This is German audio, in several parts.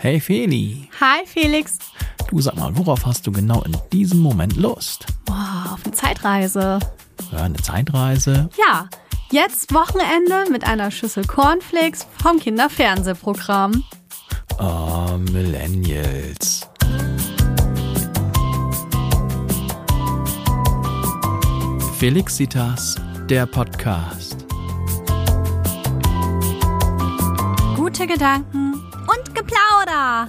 Hey Feli, Hi Felix. du sag mal, worauf hast du genau in diesem Moment Lust? Boah, auf eine Zeitreise. Ja, eine Zeitreise? Ja, jetzt Wochenende mit einer Schüssel Cornflakes vom Kinderfernsehprogramm. Oh, Millennials. Felixitas, der Podcast. Gute Gedanken und Geplauder.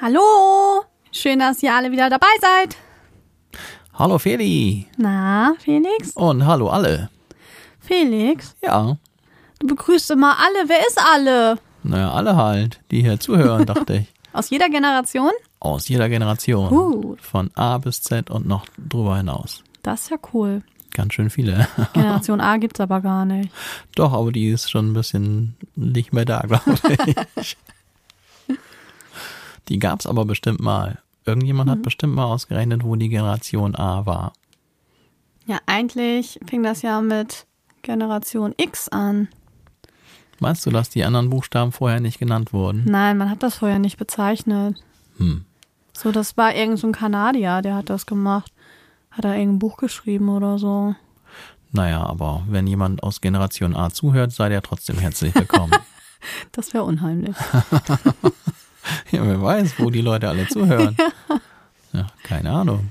Hallo, schön, dass ihr alle wieder dabei seid. Hallo Feli Na, Felix? und hallo alle. Felix, Ja, du begrüßt immer alle. Wer ist alle? naja, alle halt, die hier zuhören, dachte ich. Aus jeder Generation? Aus jeder Generation. Gut. Von A bis Z und noch drüber hinaus. Das ist ja cool. Ganz schön viele. Generation A gibt's aber gar nicht. Doch, aber die ist schon ein bisschen nicht mehr da, glaube ich. die gab's aber bestimmt mal. Irgendjemand hat bestimmt mal ausgerechnet, wo die Generation A war. Ja, eigentlich fing das ja mit Generation X an. Weißt du, dass die anderen Buchstaben vorher nicht genannt wurden? Nein, man hat das vorher nicht bezeichnet. Hm. So, das war irgend so ein Kanadier, der hat das gemacht. Hat er irgendein Buch geschrieben oder so. Naja, aber wenn jemand aus Generation A zuhört, sei der trotzdem herzlich willkommen. Das wäre unheimlich. ja, wer weiß, wo die Leute alle zuhören. Ja, keine Ahnung.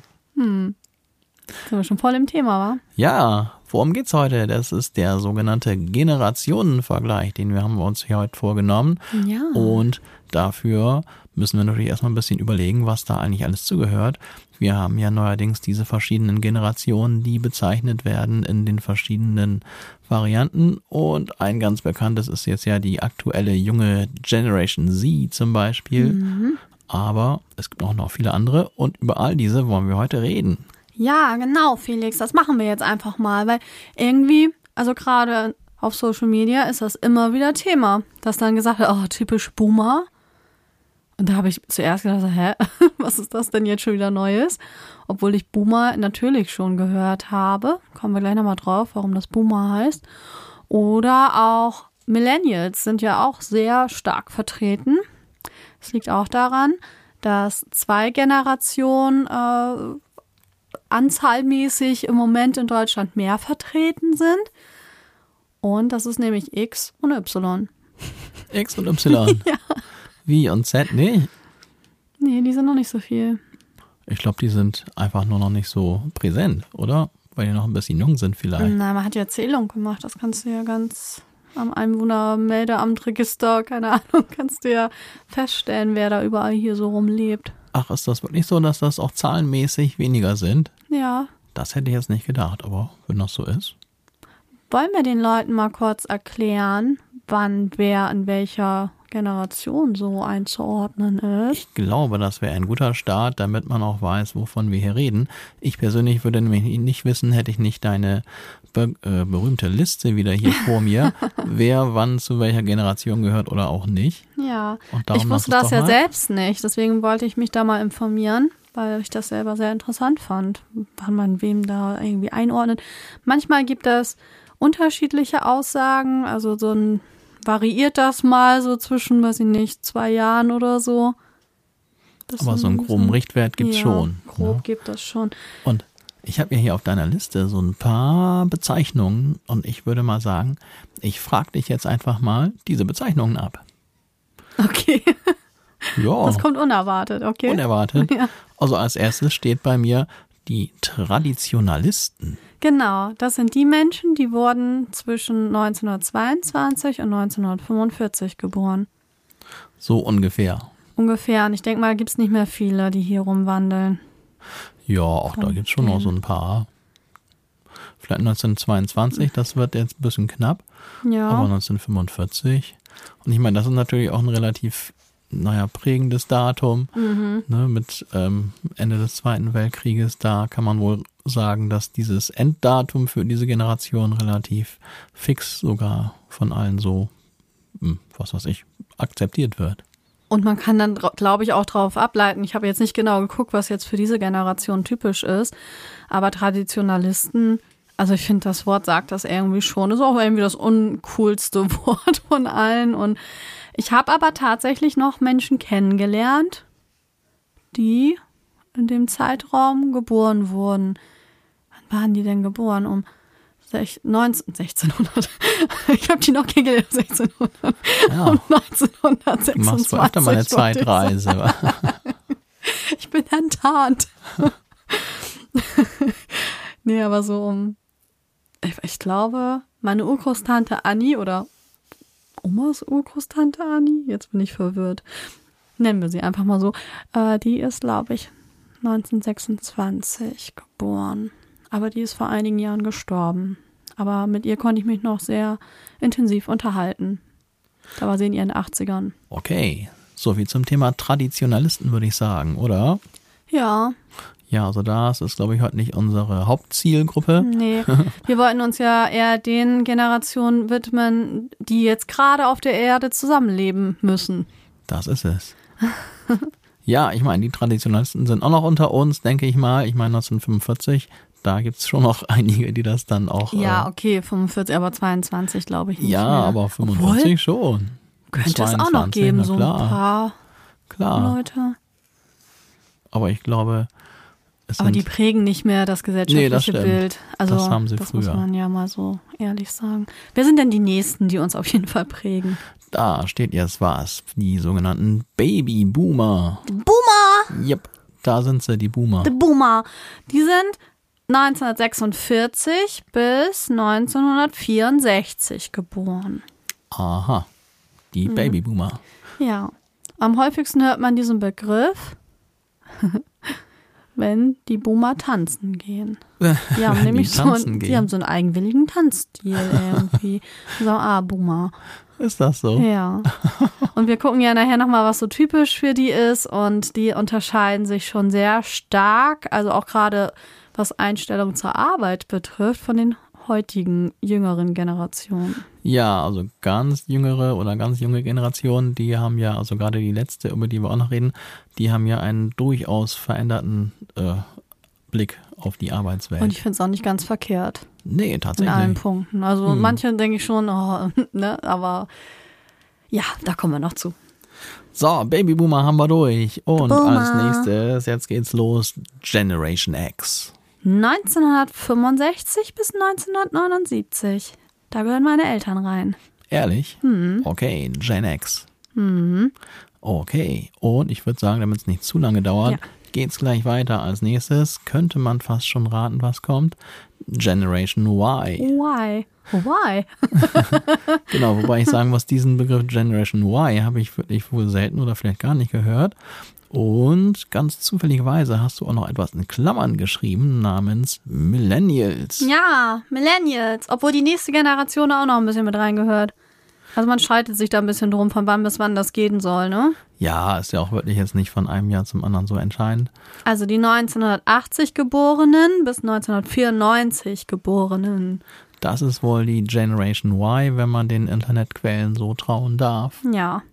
Sind wir schon voll im Thema, wa? Ja, worum geht's heute? Das ist der sogenannte Generationenvergleich, den wir haben wir uns hier heute vorgenommen. Ja. Und dafür müssen wir natürlich erstmal ein bisschen überlegen, was da eigentlich alles zugehört. Wir haben ja neuerdings diese verschiedenen Generationen, die bezeichnet werden in den verschiedenen Varianten. Und ein ganz bekanntes ist jetzt ja die aktuelle junge Generation Z zum Beispiel. Aber es gibt auch noch viele andere und über all diese wollen wir heute reden. Ja, genau, Felix. Das machen wir jetzt einfach mal, weil irgendwie, also gerade auf Social Media ist das immer wieder Thema, dass dann gesagt wird, oh, typisch Boomer. Und da habe ich zuerst gedacht, hä, was ist das denn jetzt schon wieder Neues? Obwohl ich Boomer natürlich schon gehört habe. Kommen wir gleich nochmal drauf, warum das Boomer heißt. Oder auch Millennials sind ja auch sehr stark vertreten. Es liegt auch daran, dass zwei Generationen äh, anzahlmäßig im Moment in Deutschland mehr vertreten sind. Und das ist nämlich X und Y. X und Y. Ja. Wie und Z? Nee, Nee, die sind noch nicht so viel. ich glaube, die sind einfach nur noch nicht so präsent, oder? Weil die noch ein bisschen jung sind vielleicht. Na, man hat ja Zählung gemacht. Das kannst du ja ganz am Einwohnermeldeamtregister, keine Ahnung, kannst du ja feststellen, wer da überall hier so rumlebt. Ach, ist das wirklich so, dass das auch zahlenmäßig weniger sind? Ja. Das hätte ich jetzt nicht gedacht, aber wenn das so ist. Wollen wir den Leuten mal kurz erklären, wann wer in welcher Generation so einzuordnen ist? Ich glaube, das wäre ein guter Start, damit man auch weiß, wovon wir hier reden. Ich persönlich würde nämlich nicht wissen, hätte ich nicht deine be äh, berühmte Liste wieder hier vor mir, wer wann zu welcher Generation gehört oder auch nicht. Ja, ich wusste das ja mal- selbst nicht. Deswegen wollte ich mich da mal informieren, weil ich das selber sehr interessant fand, wann man wem da irgendwie einordnet. Manchmal gibt es unterschiedliche Aussagen, also so ein variiert das mal so zwischen, weiß ich nicht, zwei Jahren oder so. Das Aber so einen groben Richtwert gibt's ja, schon. Grob ne? gibt es schon. Und ich habe ja hier auf deiner Liste so ein paar Bezeichnungen und ich würde mal sagen, ich frage dich jetzt einfach mal diese Bezeichnungen ab. Okay, Ja, das kommt unerwartet, okay? unerwartet. Ja. Also als erstes steht bei mir die Traditionalisten. Genau, das sind die Menschen, die wurden zwischen 1922 und 1945 geboren. So ungefähr. Ungefähr. Und ich denke mal, gibt's nicht mehr viele, die hier rumwandeln. Ja, auch da gibt's schon noch so ein paar. Vielleicht 1922, das wird jetzt ein bisschen knapp, Ja. aber 1945. Und ich meine, das ist natürlich auch ein relativ, naja, prägendes Datum. Ne, mit ähm, Ende des Zweiten Weltkrieges, da kann man wohl sagen, dass dieses Enddatum für diese Generation relativ fix sogar von allen so, hm, was weiß ich, akzeptiert wird. Und man kann dann, glaube ich, auch darauf ableiten. Ich habe jetzt nicht genau geguckt, was jetzt für diese Generation typisch ist. Aber Traditionalisten Also ich finde, das Wort sagt das irgendwie schon. Ist auch irgendwie das uncoolste Wort von allen. Und ich habe aber tatsächlich noch Menschen kennengelernt, die in dem Zeitraum geboren wurden. Wann waren die denn geboren? Um 19, 1600. Ich habe die noch kennengelernt, 1600. Ja. Um 1926. Du machst wohl öfter mal eine wollte ich. Zeitreise. Ich bin enttarnt. nee, aber so um. Ich, ich glaube, meine Urgroßtante Anni oder Omas Urgroßtante Anni, jetzt bin ich verwirrt. Nennen wir sie einfach mal so. Äh, die ist, glaube ich, 1926 geboren. Aber die ist vor einigen Jahren gestorben. Aber mit ihr konnte ich mich noch sehr intensiv unterhalten. Da war sie in ihren 80ern. Okay, soviel zum Thema Traditionalisten, würde ich sagen, oder? Ja, Ja, also das ist, glaube ich, heute nicht unsere Hauptzielgruppe. Nee, wir wollten uns ja eher den Generationen widmen, die jetzt gerade auf der Erde zusammenleben müssen. Das ist es. ja, ich meine, die Traditionalisten sind auch noch unter uns, denke ich mal. Ich meine, 1945, da gibt's schon noch einige, die das dann auch. Ja, äh, okay, 45, aber 22 glaube ich nicht ja, mehr. aber 45 Obwohl, schon. könnte es auch noch 22, geben, so ein paar Klar, Leute. aber ich glaube, es Aber die prägen nicht mehr das gesellschaftliche Nee, das. Bild. Also Das haben sie das muss früher. man ja mal so ehrlich sagen. Wer sind denn die Nächsten, die uns auf jeden Fall prägen? da steht jetzt was. Die sogenannten Babyboomer. Boomer! Yep, da sind sie, die Boomer. The Boomer. Die sind 1946 bis 1964 geboren. Aha, die Mhm. Babyboomer. Ja. Am häufigsten hört man diesen Begriff, wenn die Boomer tanzen gehen. Die haben nämlich die so, einen, die haben so einen eigenwilligen Tanzstil irgendwie. so, ah, Boomer. Ist das so? Ja. Und wir gucken ja nachher nochmal, was so typisch für die ist. Und die unterscheiden sich schon sehr stark, also auch gerade was Einstellung zur Arbeit betrifft, von den heutigen jüngeren Generationen. Ja, also ganz jüngere oder ganz junge Generationen, die haben ja, also gerade die letzte, über die wir auch noch reden, die haben ja einen durchaus veränderten äh, Blick auf die Arbeitswelt. Und ich finde es auch nicht ganz verkehrt. nee, In allen tatsächlich. Punkten. Also Hm. manche denke ich schon, oh, ne, aber ja, da kommen wir noch zu. So, Babyboomer haben wir durch. Und Boomer. als nächstes, jetzt geht's los, Generation X. 1965 bis 1979. Da gehören meine Eltern rein. Ehrlich? Hm. Okay, Gen X. Okay, und ich würde sagen, damit es nicht zu lange dauert, Ja. geht's gleich weiter. Als nächstes könnte man fast schon raten, was kommt. Generation Y. Why? Why? Genau, wobei ich sagen muss, diesen Begriff Generation Y habe ich wirklich wohl selten oder vielleicht gar nicht gehört. Und ganz zufälligerweise hast du auch noch etwas in Klammern geschrieben namens Millennials. Ja, Millennials. Obwohl die nächste Generation auch noch ein bisschen mit reingehört. Also man streitet sich da ein bisschen drum, von wann bis wann das gehen soll, ne? Ja, ist ja auch wirklich jetzt nicht von einem Jahr zum anderen so entscheidend. Also die 1980 Geborenen bis 1994 Geborenen. Das ist wohl die Generation Y, wenn man den Internetquellen so trauen darf. Ja.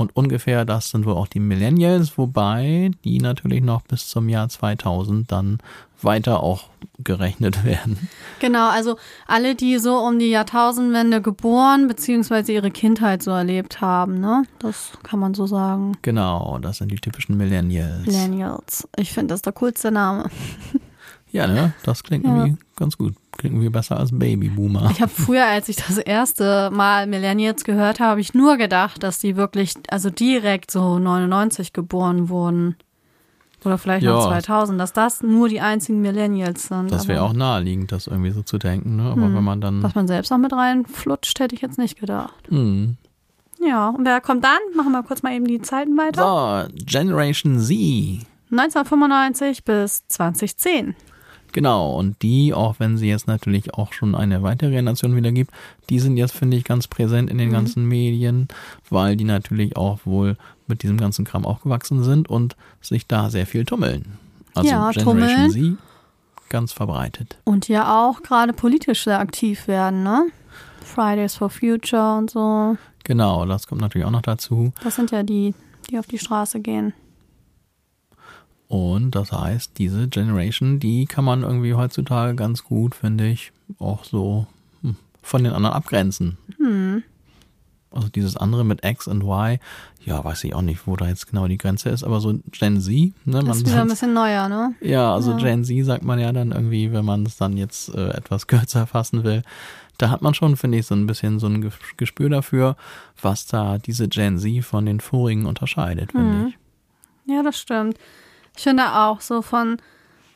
Und ungefähr das sind wohl auch die Millennials, wobei die natürlich noch bis zum Jahr 2000 dann weiter auch gerechnet werden. Genau, also alle, die so um die Jahrtausendwende geboren bzw. ihre Kindheit so erlebt haben, ne? Das kann man so sagen. Genau, das sind die typischen Millennials. Millennials. Ich finde, das ist der coolste Name. Ja, ne? Das klingt Ja. irgendwie ganz gut. Klingt irgendwie besser als Babyboomer. Ich habe früher, als ich das erste Mal Millennials gehört habe, habe ich nur gedacht, dass die wirklich, also direkt so 99 geboren wurden. Oder vielleicht noch Ja. 2000, dass das nur die einzigen Millennials sind. Das wäre auch naheliegend, das irgendwie so zu denken, ne? Aber Hm. wenn man dann. Dass man selbst noch mit reinflutscht, hätte ich jetzt nicht gedacht. Hm. Ja, und wer kommt dann? Machen wir kurz mal eben die Zeiten weiter. So, Generation Z. 1995 bis 2010. Genau, und die, auch wenn sie jetzt natürlich auch schon eine weitere Generation wieder gibt, die sind jetzt, finde ich, ganz präsent in den Mhm. ganzen Medien, weil die natürlich auch wohl mit diesem ganzen Kram aufgewachsen sind und sich da sehr viel tummeln. Also Ja, Generation tummeln. Z, ganz verbreitet. Und ja auch gerade politisch sehr aktiv werden, ne? Fridays for Future und so. Genau, das kommt natürlich auch noch dazu. Das sind ja die, die auf die Straße gehen. Und das heißt, diese Generation, die kann man irgendwie heutzutage ganz gut, finde ich, auch so hm, von den anderen abgrenzen. Hm. Also dieses andere mit X und Y, ja, weiß ich auch nicht, wo da jetzt genau die Grenze ist, aber so Gen Z, ne? Das ist wieder ein bisschen neuer, ne? ja, also Ja. Gen Z sagt man ja dann irgendwie, wenn man es dann jetzt äh, etwas kürzer fassen will. Da hat man schon, finde ich, so ein bisschen so ein Ge- Gespür dafür, was da diese Gen Z von den vorigen unterscheidet, finde Mhm. ich. Ja, das stimmt. Ich finde auch so von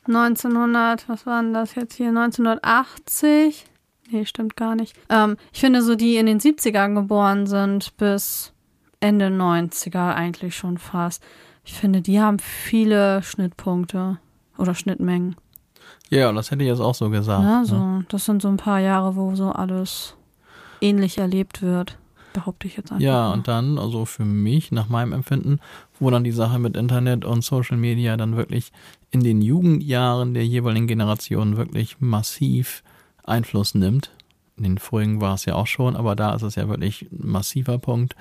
1900, was war denn das jetzt hier, 1980? Nee, stimmt gar nicht. Ähm, ich finde so, die in den 70ern geboren sind bis Ende 90er eigentlich schon fast. Ich finde, die haben viele Schnittpunkte oder Schnittmengen. Ja, das hätte ich jetzt auch so gesagt. Ja, ne? so, das sind so ein paar Jahre, wo so alles ähnlich erlebt wird, behaupte ich jetzt einfach. Ja, und dann, also für mich, nach meinem Empfinden, wo dann die Sache mit Internet und Social Media dann wirklich in den Jugendjahren der jeweiligen Generation wirklich massiv Einfluss nimmt. In den vorigen war es ja auch schon, aber da ist es ja wirklich ein massiver Punkt.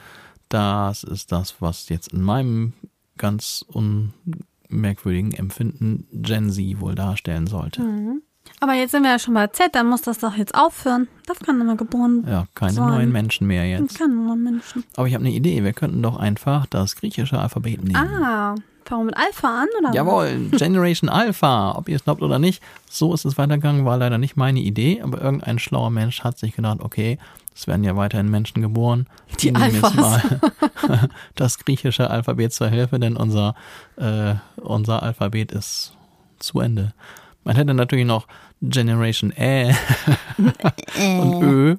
Das ist das, was jetzt in meinem ganz unmerkwürdigen Empfinden Gen Z wohl darstellen sollte. Mhm. Aber jetzt sind wir ja schon bei Z, dann muss das doch jetzt aufhören. Darf keiner mehr geboren Ja, keine Sollen. neuen Menschen mehr werden. jetzt. Keine neuen Menschen. Aber ich habe eine Idee. Wir könnten doch einfach das griechische Alphabet nehmen. Ah, fangen wir mit Alpha an, oder? Jawohl, Generation Alpha, ob ihr es glaubt oder nicht. So ist es weitergegangen, war leider nicht meine Idee, aber irgendein schlauer Mensch hat sich gedacht, okay, es werden ja weiterhin Menschen geboren. Die nehmen jetzt Alphas. mal das griechische Alphabet zur Hilfe, denn unser, äh, unser Alphabet ist zu Ende. Man hätte natürlich noch Generation Ä und Ö,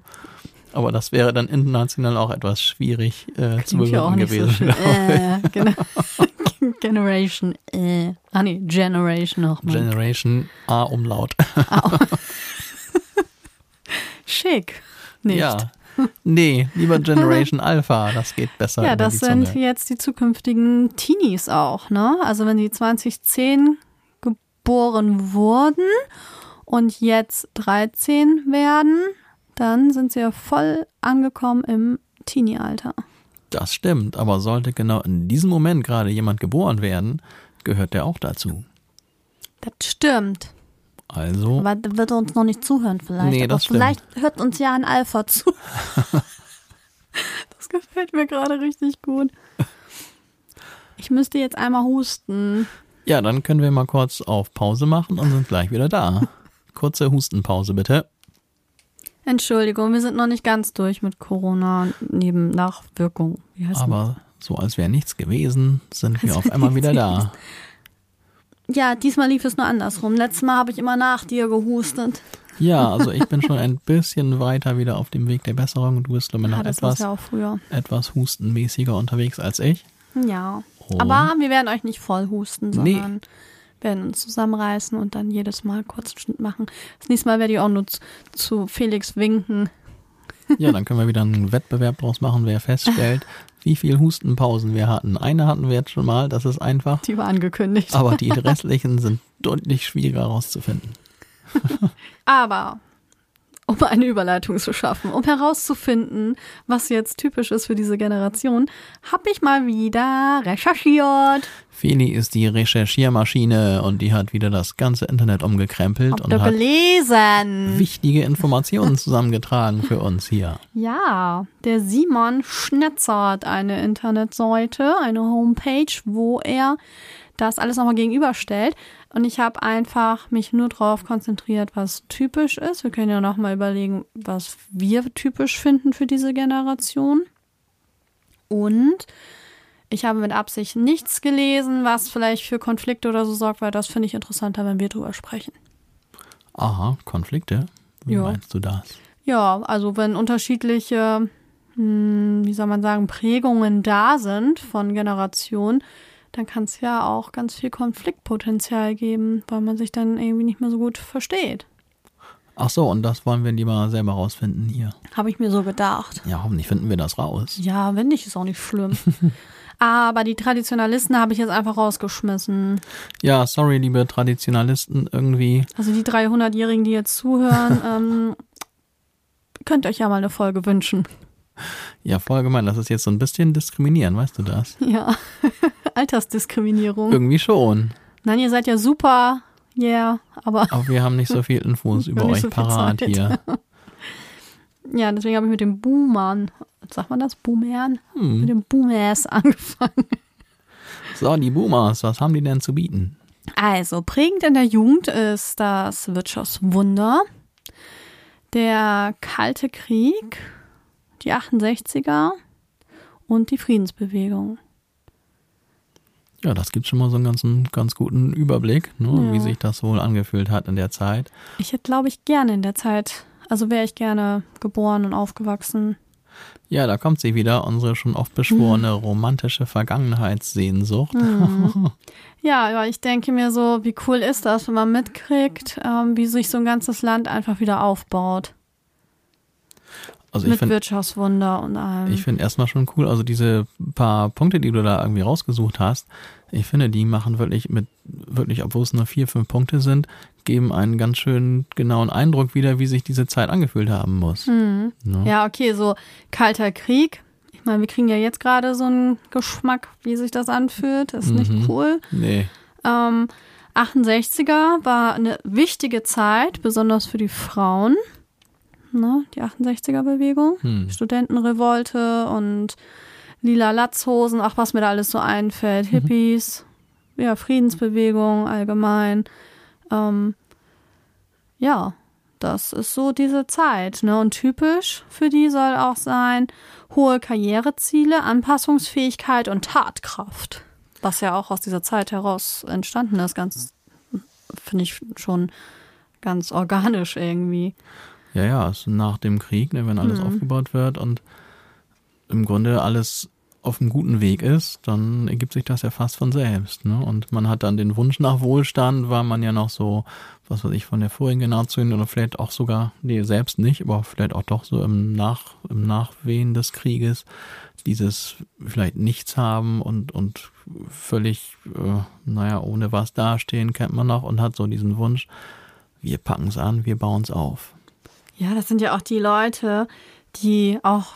aber das wäre dann international auch etwas schwierig äh, zu so gewesen. schön. Äh, genau. Generation, äh. Ah nee, Generation nochmal. Generation A Umlaut. Schick. Nicht. Ja. Nee, lieber Generation Alpha, das geht besser. Ja, das sind jetzt die zukünftigen Teenies auch, ne? Also wenn die 2010 geboren wurden und jetzt 13 werden, dann sind sie ja voll angekommen im Teenie-Alter. Das stimmt, aber sollte genau in diesem Moment gerade jemand geboren werden, gehört der auch dazu. Das stimmt. Also, Aber wird uns noch nicht zuhören vielleicht. Nee, aber das stimmt. vielleicht hört uns ja ein Alpha zu. das gefällt mir gerade richtig gut. Ich müsste jetzt einmal husten. Ja, dann können wir mal kurz auf Pause machen und sind gleich wieder da. Kurze Hustenpause bitte. Entschuldigung, wir sind noch nicht ganz durch mit Corona neben Nachwirkung. Wie heißt Aber so als wäre nichts gewesen, sind wir auf einmal wieder da. Ja, diesmal lief es nur andersrum. Letztes Mal habe ich immer nach dir gehustet. Ja, also ich bin schon ein bisschen weiter wieder auf dem Weg der Besserung. Du bist, glaube ich, Ja, noch das etwas, ja etwas hustenmäßiger unterwegs als ich. Ja. Und Aber wir werden euch nicht voll husten, Nee. sondern werden uns zusammenreißen und dann jedes Mal kurz einen Schnitt machen. Das nächste Mal werde ich auch nur zu, zu Felix winken. Ja, dann können wir wieder einen Wettbewerb draus machen, wer feststellt, wie viel Hustenpausen wir hatten. Eine hatten wir jetzt schon mal, das ist einfach. Die war angekündigt. Aber die restlichen sind deutlich schwieriger herauszufinden. Aber um eine Überleitung zu schaffen, um herauszufinden, was jetzt typisch ist für diese Generation, habe ich mal wieder recherchiert. Feli ist die Recherchiermaschine und die hat wieder das ganze Internet umgekrempelt Habt und hat gelesen? wichtige Informationen zusammengetragen für uns hier. Ja, der Simon Schnetzer hat eine Internetseite, eine Homepage, wo er das alles nochmal gegenüberstellt. Und ich habe einfach mich nur darauf konzentriert, was typisch ist. Wir können ja nochmal überlegen, was wir typisch finden für diese Generation. Und ich habe mit Absicht nichts gelesen, was vielleicht für Konflikte oder so sorgt, weil das finde ich interessanter, wenn wir drüber sprechen. Aha, Konflikte? Wie Ja. meinst du das? Ja, also wenn unterschiedliche, hm, wie soll man sagen, Prägungen da sind von Generationen, dann kann es ja auch ganz viel Konfliktpotenzial geben, weil man sich dann irgendwie nicht mehr so gut versteht. Ach so, und das wollen wir lieber selber rausfinden hier. Habe ich mir so gedacht. Ja, hoffentlich finden wir das raus. Ja, wenn nicht, ist auch nicht schlimm. Aber die Traditionalisten habe ich jetzt einfach rausgeschmissen. Ja, sorry, liebe Traditionalisten, irgendwie. Also die 300-Jährigen, die jetzt zuhören, ähm, könnt euch ja mal eine Folge wünschen. Ja, voll gemein, das ist jetzt so ein bisschen diskriminieren, weißt du das? Ja, Altersdiskriminierung. Irgendwie schon. Nein, ihr seid ja super, yeah, aber Aber wir haben nicht so viel Infos über euch so parat hier. ja, deswegen habe ich mit dem Boomern, sagt man das, Boomern? Hm. Mit dem Boomers angefangen. So, die Boomers, was haben die denn zu bieten? Also, prägend in der Jugend ist das Wirtschaftswunder, der Kalte Krieg, die 68er und die Friedensbewegung. Ja, das gibt schon mal so einen ganzen, ganz guten Überblick, ne, Ja. wie sich das wohl angefühlt hat in der Zeit. Ich hätte, glaube ich, gerne in der Zeit, also wäre ich gerne geboren und aufgewachsen. Ja, da kommt sie wieder, unsere schon oft beschworene romantische Vergangenheitssehnsucht. Ja, aber ich denke mir so, wie cool ist das, wenn man mitkriegt, ähm, wie sich so ein ganzes Land einfach wieder aufbaut. Also ich mit finde Wirtschaftswunder und allem. ich finde erstmal schon cool, also diese paar Punkte, die du da irgendwie rausgesucht hast, ich finde, die machen wirklich mit, wirklich, obwohl es nur vier, fünf Punkte sind, geben einen ganz schön genauen Eindruck wieder, wie sich diese Zeit angefühlt haben muss. Hm. Ne? Ja, okay, so kalter Krieg. Ich meine, wir kriegen ja jetzt gerade so einen Geschmack, wie sich das anfühlt. Das ist Mhm. nicht cool. Nee. Ähm, 68er war eine wichtige Zeit, besonders für die Frauen. Ne, die 68er-Bewegung. Hm. Studentenrevolte und lila Latzhosen, ach, was mir da alles so einfällt. Hippies, ja, Friedensbewegung allgemein. Ähm, ja, das ist so diese Zeit. Ne? Und typisch für die soll auch sein hohe Karriereziele, Anpassungsfähigkeit und Tatkraft. Was ja auch aus dieser Zeit heraus entstanden ist, ganz, finde ich schon ganz organisch irgendwie. Ja, ja, es ist nach dem Krieg, ne, wenn alles Mhm. aufgebaut wird und im Grunde alles auf einem guten Weg ist, dann ergibt sich das ja fast von selbst. Ne? Und man hat dann den Wunsch nach Wohlstand, weil man ja noch so, was weiß ich, von der vorigen Generation oder vielleicht auch sogar, nee, selbst nicht, aber vielleicht auch doch so im, Nach, im Nachwehen des Krieges, dieses vielleicht nichts haben und, und völlig, äh, naja, ohne was dastehen, kennt man noch und hat so diesen Wunsch, wir packen es an, wir bauen es auf. Ja, das sind ja auch die Leute, die auch,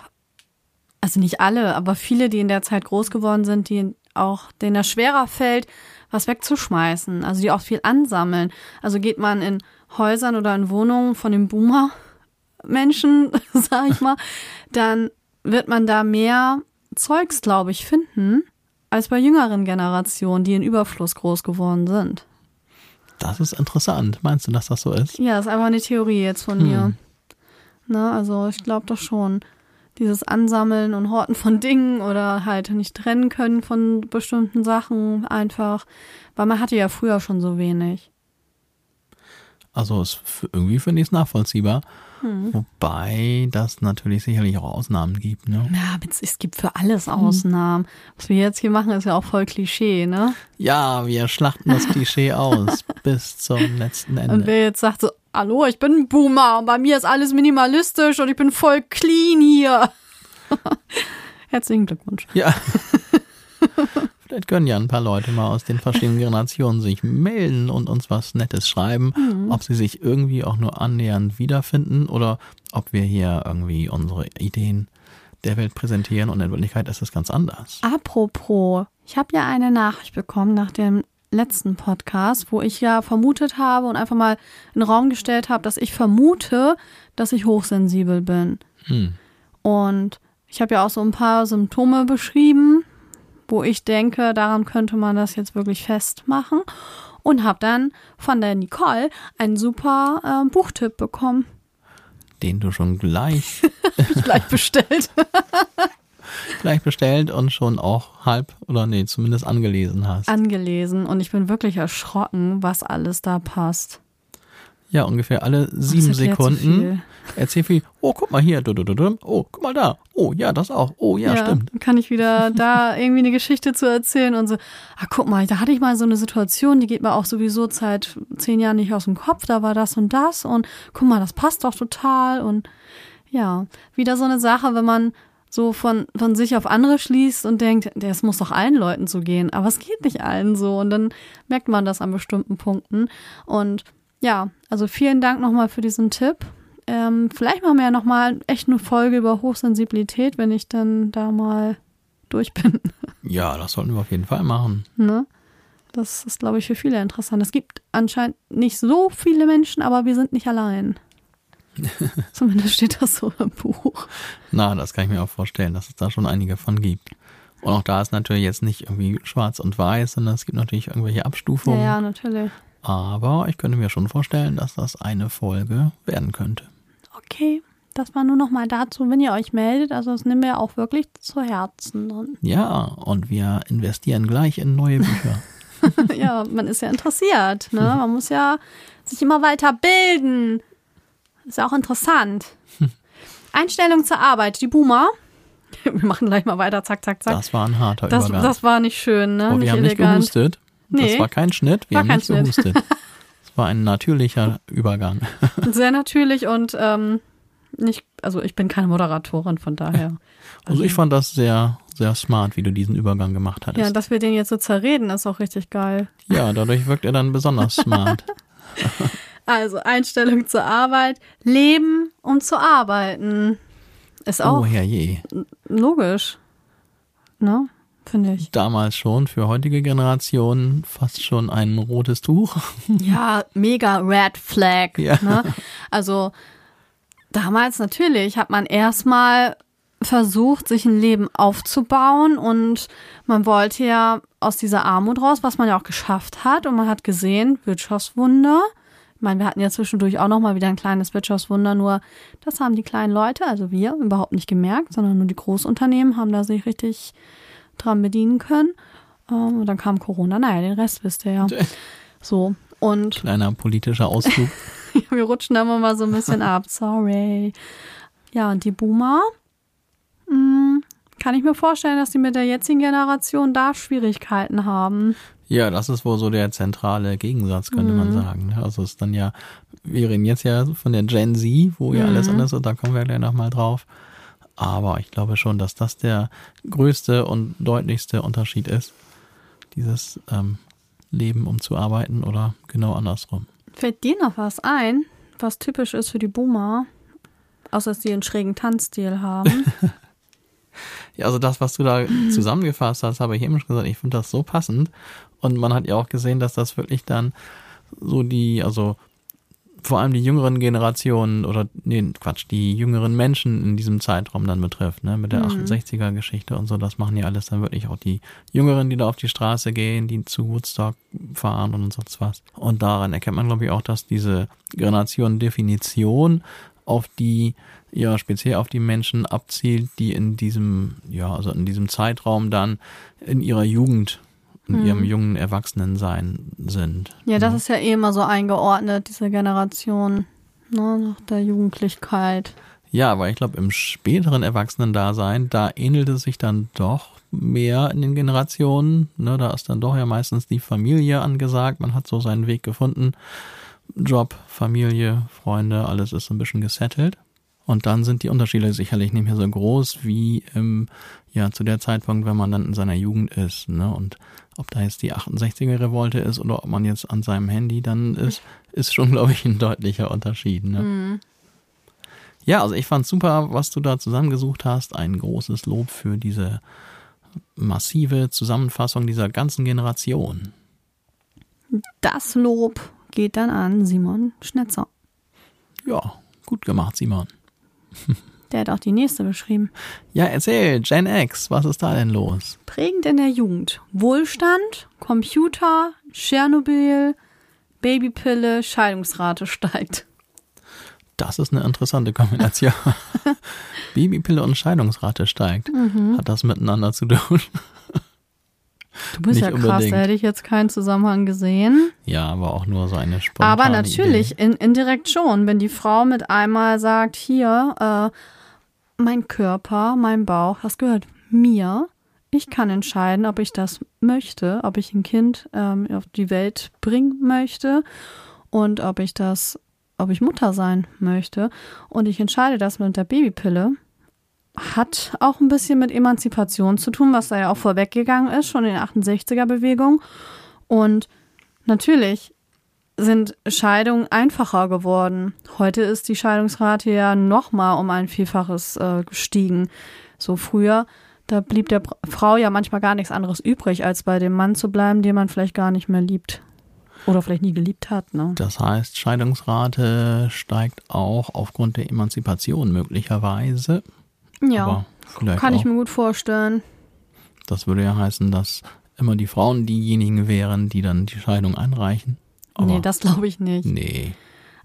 also nicht alle, aber viele, die in der Zeit groß geworden sind, die auch, denen es schwerer fällt, was wegzuschmeißen, also die auch viel ansammeln. Also geht man in Häusern oder in Wohnungen von den Boomer-Menschen, sag ich mal, dann wird man da mehr Zeugs, glaube ich, finden, als bei jüngeren Generationen, die in Überfluss groß geworden sind. Das ist interessant. Meinst du, dass das so ist? Ja, das ist einfach eine Theorie jetzt von Hm. mir. Ne, also ich glaube doch schon. Dieses Ansammeln und Horten von Dingen oder halt nicht trennen können von bestimmten Sachen einfach, weil man hatte ja früher schon so wenig. Also es, irgendwie finde ich es nachvollziehbar. Hm. Wobei das natürlich sicherlich auch Ausnahmen gibt. Ne? Ja, es, gibt für alles Ausnahmen. Was wir jetzt hier machen, ist ja auch voll Klischee, ne? Ja, wir schlachten das Klischee aus bis zum letzten Und Ende. wer jetzt sagt so, hallo, ich bin ein Boomer und bei mir ist alles minimalistisch und ich bin voll clean hier. Herzlichen Glückwunsch. Ja. Vielleicht können ja ein paar Leute mal aus den verschiedenen Generationen sich melden und uns was Nettes schreiben, Mhm. ob sie sich irgendwie auch nur annähernd wiederfinden oder ob wir hier irgendwie unsere Ideen der Welt präsentieren und in Wirklichkeit ist es ganz anders. Apropos, ich habe ja eine Nachricht bekommen nach dem letzten Podcast, wo ich ja vermutet habe und einfach mal in den Raum gestellt habe, dass ich vermute, dass ich hochsensibel bin. Hm. Und ich habe ja auch so ein paar Symptome beschrieben, wo ich denke, daran könnte man das jetzt wirklich festmachen. Und habe dann von der Nicole einen super äh, Buchtipp bekommen. Den du schon gleich Gleich bestellt. gleich bestellt und schon auch halb oder nee, zumindest angelesen hast. Angelesen. Und ich bin wirklich erschrocken, was alles da passt. Ja, ungefähr alle sieben erklärt so Sekunden erzähl viel. Oh, guck mal hier. Oh, guck mal da. Oh, ja, das auch. Oh, ja, stimmt. Dann kann ich wieder da irgendwie eine Geschichte zu erzählen und so, ah, guck mal, da hatte ich mal so eine Situation, die geht mir auch sowieso seit zehn Jahren nicht aus dem Kopf, da war das und das und guck mal, das passt doch total und ja, wieder so eine Sache, wenn man so von, von sich auf andere schließt und denkt, das muss doch allen Leuten so gehen, aber es geht nicht allen so und dann merkt man das an bestimmten Punkten und ja, also vielen Dank nochmal für diesen Tipp. Ähm, vielleicht machen wir ja nochmal echt eine Folge über Hochsensibilität, wenn ich dann da mal durch bin. Ja, das sollten wir auf jeden Fall machen. Ne? Das ist, glaube ich, für viele interessant. Es gibt anscheinend nicht so viele Menschen, aber wir sind nicht allein. Zumindest steht das so im Buch. Na, das kann ich mir auch vorstellen, dass es da schon einige von gibt. Und auch da ist natürlich jetzt nicht irgendwie schwarz und weiß, sondern es gibt natürlich irgendwelche Abstufungen. Ja, ja, natürlich. Aber ich könnte mir schon vorstellen, dass das eine Folge werden könnte. Okay, das war nur noch mal dazu, wenn ihr euch meldet. Also das nehmen wir auch wirklich zu Herzen. Und Ja, und wir investieren gleich in neue Bücher. ja, man ist ja interessiert. Ne? Man muss ja sich immer weiter bilden. Ist ja auch interessant. Einstellung zur Arbeit. Die Boomer. Wir machen gleich mal weiter. Zack, zack, zack. Das war ein harter Das, Übergang. das war nicht schön, ne? oh, wir nicht haben nicht elegant. gehustet. Nee. Das war kein Schnitt, wir War haben kein nicht Schnitt. gehustet. Das war ein natürlicher Übergang. Sehr natürlich und ähm, nicht, also ich bin keine Moderatorin, von daher. Also ich fand das sehr, sehr smart, wie du diesen Übergang gemacht Ja, hattest. dass wir den jetzt so zerreden, ist auch richtig geil. Ja, dadurch wirkt er dann besonders smart. Also Einstellung zur Arbeit, leben, um zu arbeiten. Ist auch Oh, herrje. logisch. Ne? Finde ich. Damals schon, für heutige Generationen fast schon ein rotes Tuch. Ja, mega Red Flag. Ja. Ne? Also damals natürlich hat man erstmal versucht, sich ein Leben aufzubauen und man wollte ja aus dieser Armut raus, was man ja auch geschafft hat und man hat gesehen, Wirtschaftswunder. Ich meine, wir hatten ja zwischendurch auch noch mal wieder ein kleines Wirtschaftswunder, nur das haben die kleinen Leute, also wir, überhaupt nicht gemerkt, sondern nur die Großunternehmen haben da sich richtig dran bedienen können. Ähm, Und dann kam Corona, naja, den Rest wisst ihr ja. So, und Kleiner politischer Ausflug. wir rutschen da immer mal so ein bisschen ab. Sorry. Ja, und die Boomer, mh, kann ich mir vorstellen, dass die mit der jetzigen Generation da Schwierigkeiten haben. Ja, das ist wohl so der zentrale Gegensatz, könnte man sagen. ne? Also es ist dann ja, wir reden jetzt ja von der Gen Z, wo ja alles anders ist, da kommen wir gleich nochmal drauf. Aber ich glaube schon, dass das der größte und deutlichste Unterschied ist. Dieses ähm, Leben, um zu arbeiten oder genau andersrum. Fällt dir noch was ein, was typisch ist für die Boomer? Außer dass die einen schrägen Tanzstil haben. Ja, also das, was du da zusammengefasst hast, habe ich eben schon gesagt, ich finde das so passend. Und man hat ja auch gesehen, dass das wirklich dann so die, also vor allem die jüngeren Generationen oder, nee, Quatsch, die jüngeren Menschen in diesem Zeitraum dann betrifft, ne, mit der 68er-Geschichte und so, das machen ja alles dann wirklich auch die Jüngeren, die da auf die Straße gehen, die zu Woodstock fahren und sonst was. Und daran erkennt man, glaube ich, auch, dass diese Generation-Definition auf die, ja, speziell auf die Menschen abzielt, die in diesem, ja, also in diesem Zeitraum dann in ihrer Jugend, in ihrem jungen Erwachsenensein sind. ja, das ist ja eh immer so eingeordnet, diese Generation. Ne, nach der Jugendlichkeit. Ja, aber ich glaube, im späteren Erwachsenendasein, da ähnelt es sich dann doch mehr in den Generationen. Ne, da ist dann doch ja meistens die Familie angesagt. Man hat so seinen Weg gefunden. Job, Familie, Freunde, alles ist so ein bisschen gesettelt. Und dann sind die Unterschiede sicherlich nicht mehr so groß wie im, ja, zu der Zeitpunkt, wenn man dann in seiner Jugend ist. Ne? Und ob da jetzt die 68er Revolte ist oder ob man jetzt an seinem Handy dann ist, ist schon, glaube ich, ein deutlicher Unterschied. Ne? Ja, also ich fand super, was du da zusammengesucht hast. Ein großes Lob für diese massive Zusammenfassung dieser ganzen Generation. Das Lob geht dann an Simon Schnetzer. Ja, gut gemacht, Simon. Der hat auch die nächste beschrieben. Ja, erzähl, Gen X, was ist da denn los? Prägend in der Jugend. Wohlstand, Computer, Tschernobyl, Babypille, Scheidungsrate steigt. Das ist eine interessante Kombination. Babypille und Scheidungsrate steigt. Hat das miteinander zu tun? Du bist ja krass, unbedingt. da hätte ich jetzt keinen Zusammenhang gesehen. Ja, aber auch nur so eine spontane Aber natürlich, Idee. in, indirekt schon, wenn die Frau mit einmal sagt, hier, äh, mein Körper, mein Bauch, das gehört mir. Ich kann entscheiden, ob ich das möchte, ob ich ein Kind ähm, auf die Welt bringen möchte und ob ich das, ob ich Mutter sein möchte. Und ich entscheide das mit der Babypille. Hat auch ein bisschen mit Emanzipation zu tun, was da ja auch vorweggegangen ist, schon in der 68er-Bewegung. Und natürlich sind Scheidungen einfacher geworden. Heute ist die Scheidungsrate ja nochmal um ein Vielfaches äh, gestiegen. So früher, Da blieb der Frau ja manchmal gar nichts anderes übrig, als bei dem Mann zu bleiben, den man vielleicht gar nicht mehr liebt. Oder vielleicht nie geliebt hat, ne? Das heißt, Scheidungsrate steigt auch aufgrund der Emanzipation möglicherweise. Ja, kann ich mir gut vorstellen. das würde ja heißen, dass immer die Frauen diejenigen wären, die dann die Scheidung einreichen. Aber nee, das glaube ich nicht. nee.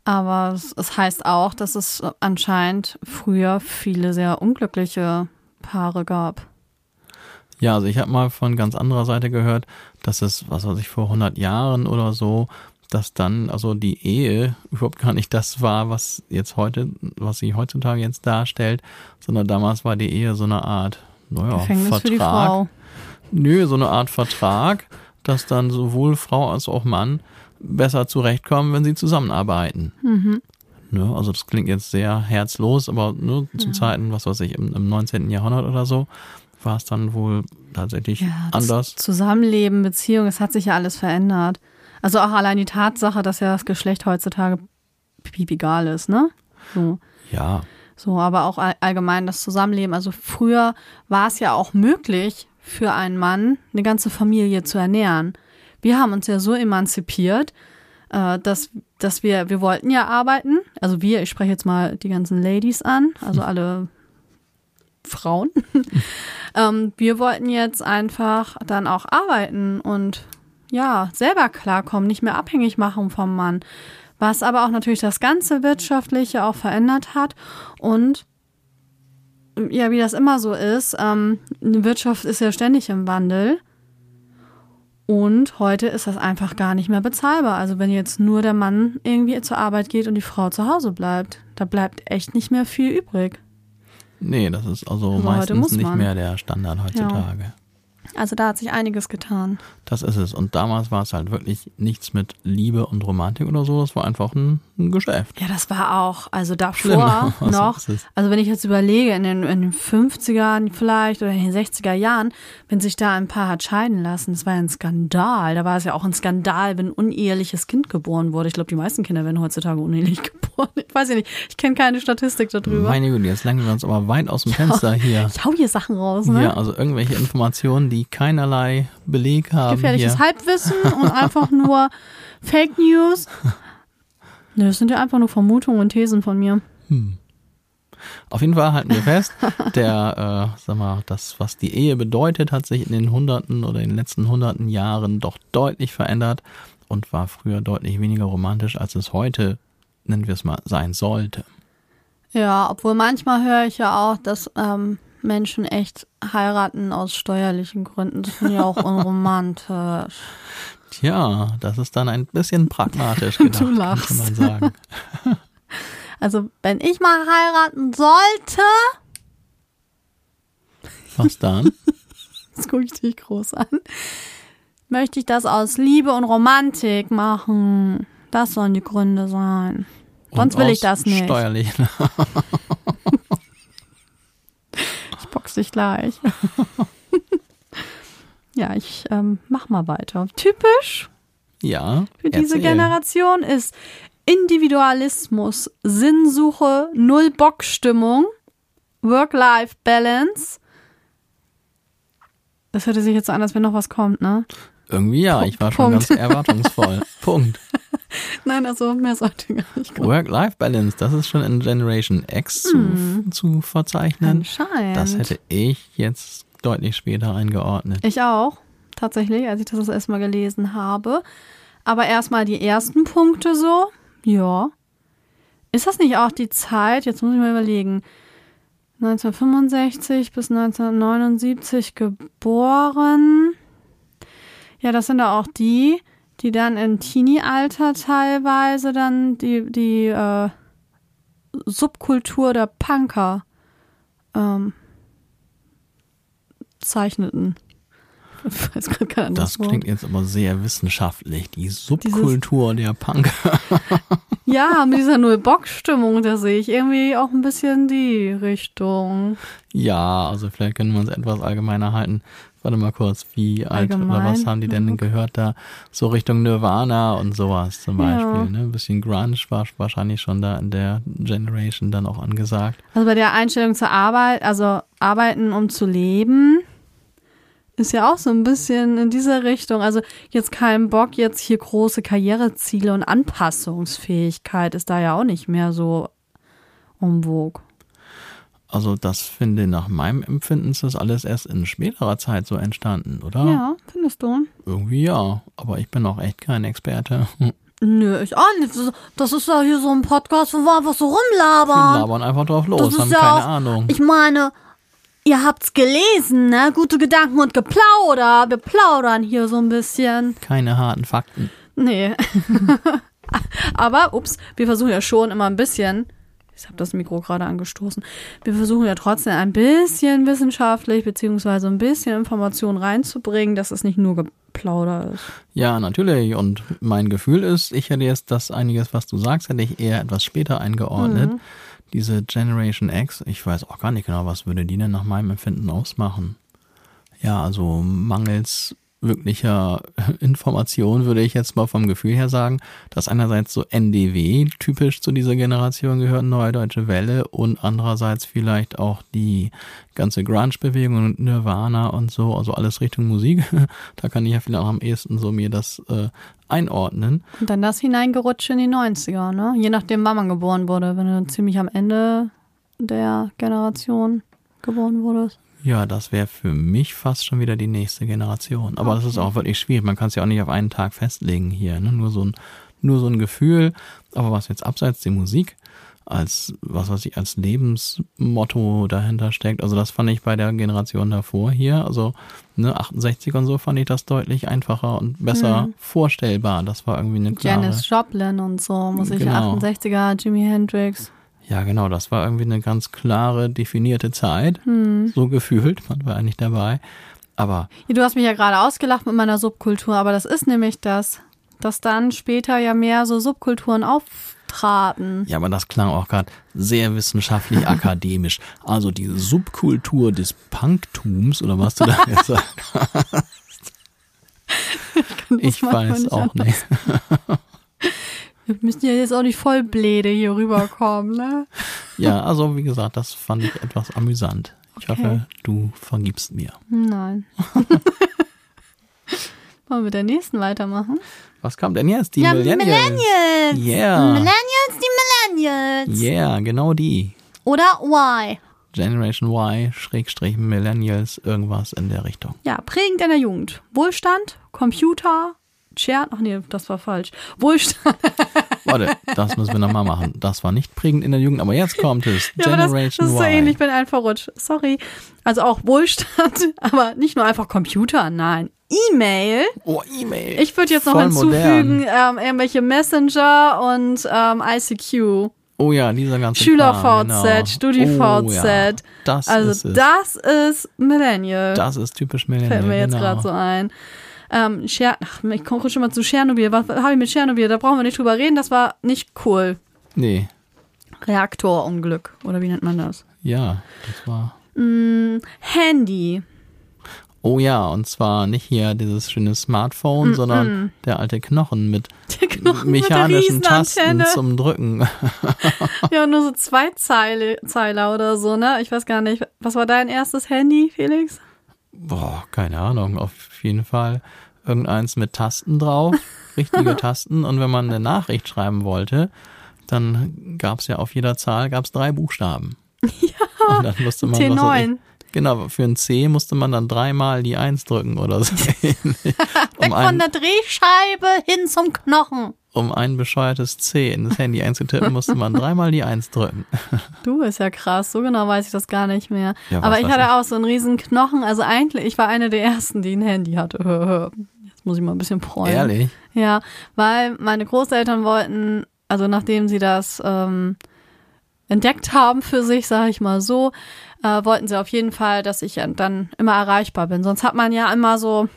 Aber es, es heißt auch, dass es anscheinend früher viele sehr unglückliche Paare gab. Ja, also ich habe mal von ganz anderer Seite gehört, dass es, was weiß ich, vor 100 Jahren oder so, dass dann also die Ehe überhaupt gar nicht das war, was jetzt heute, was sie heutzutage jetzt darstellt, sondern damals war die Ehe so eine Art, naja, Gefängnis Vertrag. für die Frau. Nö, so eine Art Vertrag, dass dann sowohl Frau als auch Mann besser zurechtkommen, wenn sie zusammenarbeiten. Mhm. Ne, also das klingt jetzt sehr herzlos, aber ne, zu Zeiten, was weiß ich, im, im 19. Jahrhundert oder so, war es dann wohl tatsächlich Ja, anders. Zusammenleben, Beziehung, es hat sich ja alles verändert. Also auch allein die Tatsache, dass ja das Geschlecht heutzutage piep egal ist, ne? So. Ja, So, aber auch all- allgemein das Zusammenleben. Also früher war es ja auch möglich für einen Mann, eine ganze Familie zu ernähren. Wir haben uns ja so emanzipiert, äh, dass, dass wir, wir wollten ja arbeiten. Also wir, ich spreche jetzt mal die ganzen Ladies an, also alle Frauen. ähm, wir wollten jetzt einfach dann auch arbeiten und ja, selber klarkommen, nicht mehr abhängig machen vom Mann. Was aber auch natürlich das ganze Wirtschaftliche auch verändert hat und ja, wie das immer so ist, ähm, eine Wirtschaft ist ja ständig im Wandel. Und heute ist das einfach gar nicht mehr bezahlbar. Also wenn jetzt nur der Mann irgendwie zur Arbeit geht und die Frau zu Hause bleibt, da bleibt echt nicht mehr viel übrig. nee, das ist also heute meistens nicht mehr der Standard heutzutage. Also da hat sich einiges getan. Das ist es. Und damals war es halt wirklich nichts mit Liebe und Romantik oder so. Das war einfach ein, ein Geschäft. Ja, das war auch, also Schlimm. davor Was noch, ist es? also wenn ich jetzt überlege, in den, in den 50ern vielleicht oder in den 60er Jahren, wenn sich da ein Paar hat scheiden lassen, das war ja ein Skandal. Da war es ja auch ein Skandal, wenn ein uneheliches Kind geboren wurde. Ich glaube, die meisten Kinder werden heutzutage unehelich geboren. Ich weiß ja nicht, ich kenne keine Statistik darüber. Meine Güte, jetzt lenken wir uns aber weit aus dem Fenster hier. ich hau hier Sachen raus, ne? Ja, also irgendwelche Informationen, die keinerlei Beleg haben. Gefährliches hier. Halbwissen und einfach nur Fake News. Ne, das sind ja einfach nur Vermutungen und Thesen von mir. Auf jeden Fall halten wir fest, der, äh, sag mal, das, was die Ehe bedeutet, hat sich in den hunderten oder in den letzten hunderten Jahren doch deutlich verändert und war früher deutlich weniger romantisch, als es heute, nennen wir es mal, sein sollte. Ja, obwohl manchmal höre ich ja auch, dass ähm, Menschen echt heiraten aus steuerlichen Gründen. Das finde ich auch unromantisch. Tja, das ist dann ein bisschen pragmatisch gedacht, Du lachst. könnte man sagen. Also, wenn ich mal heiraten sollte, Was dann? jetzt gucke ich dich groß an, möchte ich das aus Liebe und Romantik machen. Das sollen die Gründe sein. Sonst will ich das nicht. Steuerlichen. Ich box dich gleich. ja, ich ähm, mach mal weiter. Typisch Ja. für diese erzähl. Generation ist Individualismus, Sinnsuche, Null-Bock-Stimmung, Work-Life-Balance. Das hörte sich jetzt so an, als wenn noch was kommt, ne? Irgendwie ja, ich war schon Punkt. ganz erwartungsvoll. Punkt. Nein, also mehr sollte gar nicht kommen. Work-Life-Balance, das ist schon in Generation X zu, zu verzeichnen. Anscheinend. Das hätte ich jetzt deutlich später eingeordnet. Ich auch, tatsächlich, als ich das das erste Mal gelesen habe. Aber erstmal die ersten Punkte so. Ja. Ist das nicht auch die Zeit, jetzt muss ich mal überlegen, 1965 bis 1979 geboren? Ja, das sind ja auch die, die dann im Teenie-Alter teilweise dann die, die äh, Subkultur der Punker ähm, zeichneten. Ich weiß gerade kein Das Wort. klingt jetzt aber sehr wissenschaftlich. Die Subkultur der Punk. Ja, mit dieser Null-Bock-Stimmung, da sehe ich irgendwie auch ein bisschen die Richtung. Ja, also vielleicht können wir uns etwas allgemeiner halten. Warte mal kurz, wie alt oder Allgemein, was haben die denn Look. gehört da? So Richtung Nirvana und sowas zum Ja. Beispiel. Ne? Ein bisschen Grunge war wahrscheinlich schon da in der Generation dann auch angesagt. Also bei der Einstellung zur Arbeit, also arbeiten um zu leben, ist ja auch so ein bisschen in dieser Richtung. Also jetzt kein Bock, jetzt hier große Karriereziele und Anpassungsfähigkeit ist da ja auch nicht mehr so vogue. Also das finde nach meinem Empfinden ist das alles erst in späterer Zeit so entstanden, oder? Ja, findest du? Irgendwie ja, aber ich bin auch echt kein Experte. Nö, ich auch nicht. Das ist ja hier so ein Podcast, wo wir einfach so Wir rumlabern. labern einfach drauf los, Das ist haben ja keine auch- Ahnung. Ich meine, ihr habt's gelesen, ne? Gute Gedanken und Geplauder. Wir plaudern hier so ein bisschen. keine harten Fakten. Nee. Aber, ups, wir versuchen ja schon immer ein bisschen. Ich habe das Mikro gerade angestoßen. Wir versuchen ja trotzdem ein bisschen wissenschaftlich beziehungsweise ein bisschen Informationen reinzubringen, dass es nicht nur Geplauder ist. Ja, natürlich. Und mein Gefühl ist, ich hätte jetzt das einiges, was du sagst, hätte ich eher etwas später eingeordnet. Mhm. Diese Generation X, ich weiß auch gar nicht genau, was würde die denn nach meinem Empfinden ausmachen. Ja, also mangels wirklicher Information würde ich jetzt mal vom Gefühl her sagen, dass einerseits so NDW typisch zu dieser Generation gehört, Neue Deutsche Welle und andererseits vielleicht auch die ganze Grunge-Bewegung und Nirvana und so, also alles Richtung Musik. Da kann ich ja vielleicht auch am ehesten so mir das äh, einordnen. Und dann das hineingerutscht in die 90er, ne? Je nachdem, wann man geboren wurde. Wenn du ziemlich am Ende der Generation geboren wurdest. Ja, das wäre für mich fast schon wieder die nächste Generation. Aber das ist auch wirklich schwierig. Man kann es ja auch nicht auf einen Tag festlegen hier. Ne? Nur, so ein, nur so ein Gefühl. Aber was jetzt abseits der Musik als, was weiß ich, als Lebensmotto dahinter steckt. Also das fand ich bei der Generation davor hier. Also ne, 68 und so fand ich das deutlich einfacher und besser vorstellbar. Das war irgendwie eine klare... Janis Joplin und so, muss ich Genau. 68er, Jimi Hendrix. Ja, genau, das war irgendwie eine ganz klare, definierte Zeit. So gefühlt, man war eigentlich dabei. Aber Ja, Du hast mich ja gerade ausgelacht mit meiner Subkultur, aber das ist nämlich das, dass dann später ja mehr so Subkulturen auftraten. Ja, aber das klang auch gerade sehr wissenschaftlich akademisch. Also die Subkultur des Punktums oder was du da gesagt hast. Ich manchmal weiß nicht auch anders. nicht. Wir müssen ja jetzt auch nicht voll bläde hier rüberkommen, ne? Ja, also wie gesagt, das fand ich etwas amüsant. Ich Okay. hoffe, du vergibst mir. Nein. Wollen wir mit der nächsten weitermachen? Was kommt denn jetzt? Die Ja, Millennials. Millennials. Yeah. Millennials, die Millennials. Yeah, genau die. Oder why? Generation Y, Schrägstrich Millennials, irgendwas in der Richtung. Ja, prägend in der Jugend. Wohlstand, Computer, Scher, ach nee, das war falsch. Wohlstand. Warte, das müssen wir nochmal machen. Das war nicht prägend in der Jugend, aber jetzt kommt es. Ja, aber das, das Generation ist so ähnlich, ich bin einfach verrutscht. Sorry. Also auch Wohlstand, aber nicht nur einfach Computer, nein. E-Mail. Oh, E-Mail. Ich würde jetzt noch Voll hinzufügen, modern. ähm, irgendwelche Messenger und ähm, ICQ. Oh ja, dieser ganze Schüler-VZ, genau. Studi-VZ. Oh, ja. Das Also ist es. das ist Millennial. Das ist typisch Millennial. Fällt mir jetzt genau. gerade so ein. Ähm, Scher Ach, ich komme schon mal zu Tschernobyl. Was habe ich mit Tschernobyl? Da brauchen wir nicht drüber reden. Das war nicht cool. Nee, Reaktorunglück. Oder wie nennt man das? ja, das war. Mm, Handy. Oh ja, und zwar nicht hier dieses schöne Smartphone, sondern der alte Knochen mit Knochen mechanischen mit Tasten zum Drücken. Ja, nur so zwei Zeile, Zeiler oder so, ne? Ich weiß gar nicht. Was war dein erstes Handy, Felix? Boah, keine Ahnung, auf jeden Fall irgendeins mit Tasten drauf, richtige Tasten. Und wenn man eine Nachricht schreiben wollte, dann gab's ja auf jeder Zahl gab's drei Buchstaben. Ja. Und dann musste man was weiß ich- T9. Genau, für ein C musste man dann dreimal die Eins drücken oder so. ähnlich. Weg um, von ein, der Drehscheibe hin zum Knochen. um ein bescheuertes C in das Handy einzutippen, musste man dreimal die Eins drücken. Du ist ja krass, so genau weiß ich das gar nicht mehr. Ja, was Aber ich hatte ich. auch so einen riesen Knochen. Also eigentlich, ich war eine der ersten, die ein Handy hatte. Jetzt muss ich mal ein bisschen freuen. Ehrlich? Ja, weil meine Großeltern wollten, also nachdem sie das ähm, entdeckt haben für sich, sage ich mal so, äh, wollten sie auf jeden Fall, dass ich dann immer erreichbar bin. Sonst hat man ja immer so,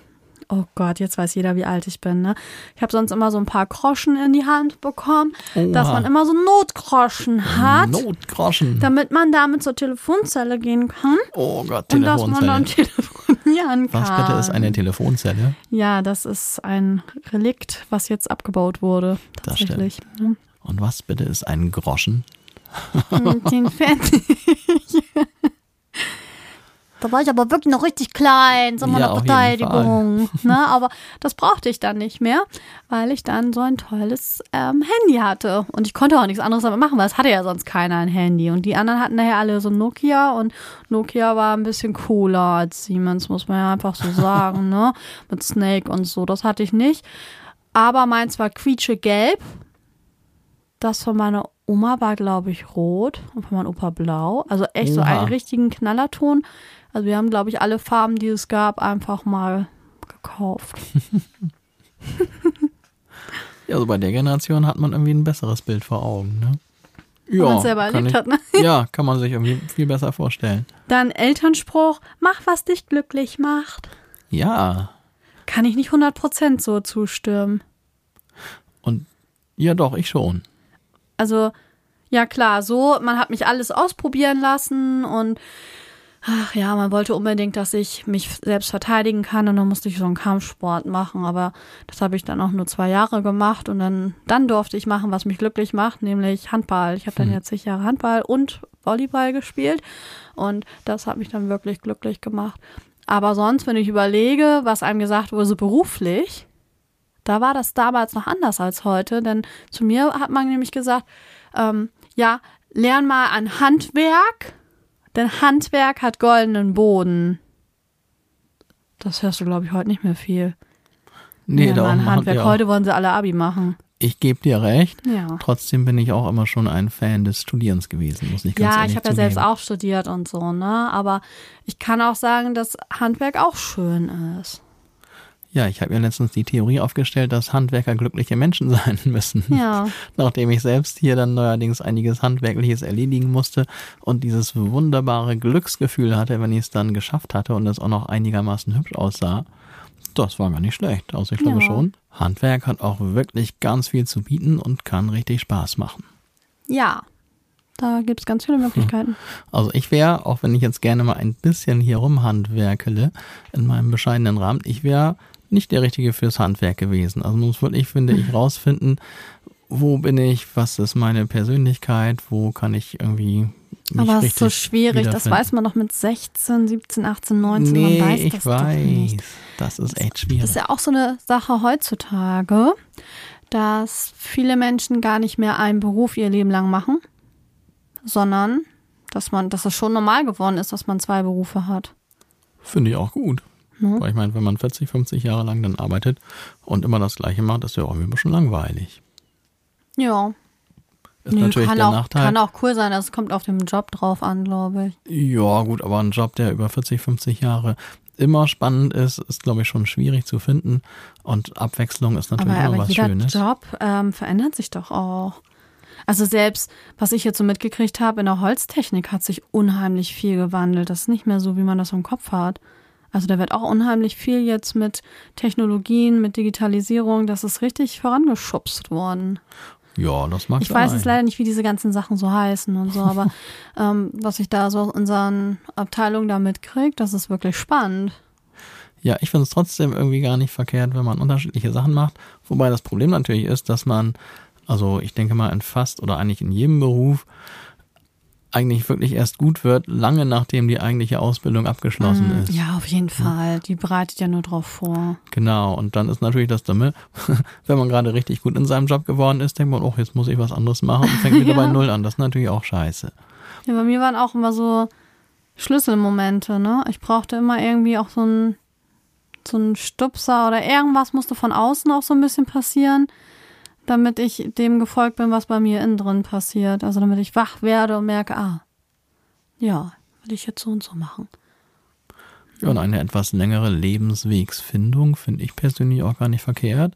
oh Gott, jetzt weiß jeder, wie alt ich bin, ne? Ich habe sonst immer so ein paar Groschen in die Hand bekommen, dass Oha. man immer so Notgroschen hat. Notgroschen. damit man damit zur Telefonzelle gehen kann oh Gott, und dass man dann Telefonzelle. Ja, ein Was Kahn. bitte ist eine Telefonzelle? Ja, das ist ein Relikt, was jetzt abgebaut wurde. Das Tatsächlich. ne? Und was bitte ist ein Groschen? Und den Pfennig. Da war ich aber wirklich noch richtig klein, so Ja, eine auf jeden Verteidigung. Ne? Aber das brauchte ich dann nicht mehr, weil ich dann so ein tolles ähm, Handy hatte. Und ich konnte auch nichts anderes damit machen, weil es hatte ja sonst keiner ein Handy. Und die anderen hatten daher alle so Nokia und Nokia war ein bisschen cooler als Siemens, muss man ja einfach so sagen, ne? Mit Snake und so. Das hatte ich nicht. Aber meins war quietschegelb. Das von meiner Oma war, glaube ich, rot und von meinem Opa blau. Also echt so Oha. einen richtigen Knallerton. Also wir haben, glaube ich, alle Farben, die es gab, einfach mal gekauft. Ja, also bei der Generation hat man irgendwie ein besseres Bild vor Augen, ne? Wenn man selber erlebt ich, hat. Ne? Ja, kann man sich irgendwie viel besser vorstellen. Dann Elternspruch, mach, was dich glücklich macht. Ja, Kann ich nicht 100% so zustimmen. und ja doch, ich schon. Also, ja klar, so, man hat mich alles ausprobieren lassen und ach ja, man wollte unbedingt, dass ich mich selbst verteidigen kann und dann musste ich so einen Kampfsport machen, aber das habe ich dann auch nur zwei Jahre gemacht und dann, dann durfte ich machen, was mich glücklich macht, nämlich Handball. Ich habe dann jetzt zig Jahre Handball und Volleyball gespielt und das hat mich dann wirklich glücklich gemacht. Aber sonst, wenn ich überlege, was einem gesagt wurde, so beruflich, da war das damals noch anders als heute, denn zu mir hat man nämlich gesagt, ähm, ja, lern mal ein Handwerk, denn Handwerk hat goldenen Boden. Das hörst du, glaube ich, heute nicht mehr viel. Nee, machen Handwerk. auch. Heute wollen sie alle Abi machen. Ich gebe dir recht. Ja. Trotzdem bin ich auch immer schon ein Fan des Studierens gewesen, muss ich ganz Ja, ehrlich ich habe ja selbst auch studiert und so, ne? Aber ich kann auch sagen, dass Handwerk auch schön ist. Ja, ich habe ja letztens die Theorie aufgestellt, dass Handwerker glückliche Menschen sein müssen. Ja. Nachdem ich selbst hier dann neuerdings einiges Handwerkliches erledigen musste und dieses wunderbare Glücksgefühl hatte, wenn ich es dann geschafft hatte und es auch noch einigermaßen hübsch aussah. Das war gar nicht schlecht. Also ich glaube Ja. schon, Handwerk hat auch wirklich ganz viel zu bieten und kann richtig Spaß machen. Ja. Da gibt es ganz viele Möglichkeiten. Also ich wäre, auch wenn ich jetzt gerne mal ein bisschen hier rumhandwerkele in meinem bescheidenen Rahmen, ich wäre nicht der Richtige fürs Handwerk gewesen. Also man muss wirklich, finde ich, rausfinden, wo bin ich, was ist meine Persönlichkeit, wo kann ich irgendwie mich Aber es ist so schwierig, das weiß man doch mit 16, 17, 18, 19, Nee, man weiß ich das weiß. nicht. Das ist echt Das schwierig. ist ja auch so eine Sache heutzutage, dass viele Menschen gar nicht mehr einen Beruf ihr Leben lang machen, sondern dass man, dass es schon normal geworden ist, dass man zwei Berufe hat. Finde ich auch gut. Ne? Weil ich meine, wenn man 40, 50 Jahre lang dann arbeitet und immer das Gleiche macht, ist ja auch irgendwie ein bisschen langweilig. Ja, Ist Nö, natürlich kann, der auch, Nachteil. kann auch cool sein, es kommt auf den Job drauf an, glaube ich. Ja, gut, aber ein Job, der über 40, 50 Jahre immer spannend ist, ist, glaube ich, schon schwierig zu finden. Und Abwechslung ist natürlich Aber, immer aber was jeder Schönes. Job ähm, verändert sich doch auch. Also selbst, was ich jetzt so mitgekriegt habe, in der Holztechnik hat sich unheimlich viel gewandelt. Das ist nicht mehr so, wie man das im Kopf hat. Also da wird auch unheimlich viel jetzt mit Technologien, mit Digitalisierung, das ist richtig vorangeschubst worden. Ja, das mag Ich weiß jetzt leider nicht, wie diese ganzen Sachen so heißen und so, aber ähm, was ich da so aus unseren Abteilungen da mitkriege, das ist wirklich spannend. Ja, ich finde es trotzdem irgendwie gar nicht verkehrt, wenn man unterschiedliche Sachen macht. Wobei das Problem natürlich ist, dass man, also ich denke mal in fast oder eigentlich in jedem Beruf eigentlich wirklich erst gut wird, lange nachdem die eigentliche Ausbildung abgeschlossen ist. Mm, Ja, auf jeden Fall. Die bereitet ja nur drauf vor. Genau, und dann ist natürlich das Dumme, wenn man gerade richtig gut in seinem Job geworden ist, denkt man, oh, jetzt muss ich was anderes machen und fängt wieder Ja. bei Null an. Das ist natürlich auch scheiße. Ja, bei mir waren auch immer so Schlüsselmomente, ne? Ich brauchte immer irgendwie auch so ein so ein Stupser oder irgendwas musste von außen auch so ein bisschen passieren, damit ich dem gefolgt bin, was bei mir innen drin passiert. Also damit ich wach werde und merke, ah, ja, will ich jetzt so und so machen. Ja, und eine etwas längere Lebenswegsfindung finde ich persönlich auch gar nicht verkehrt.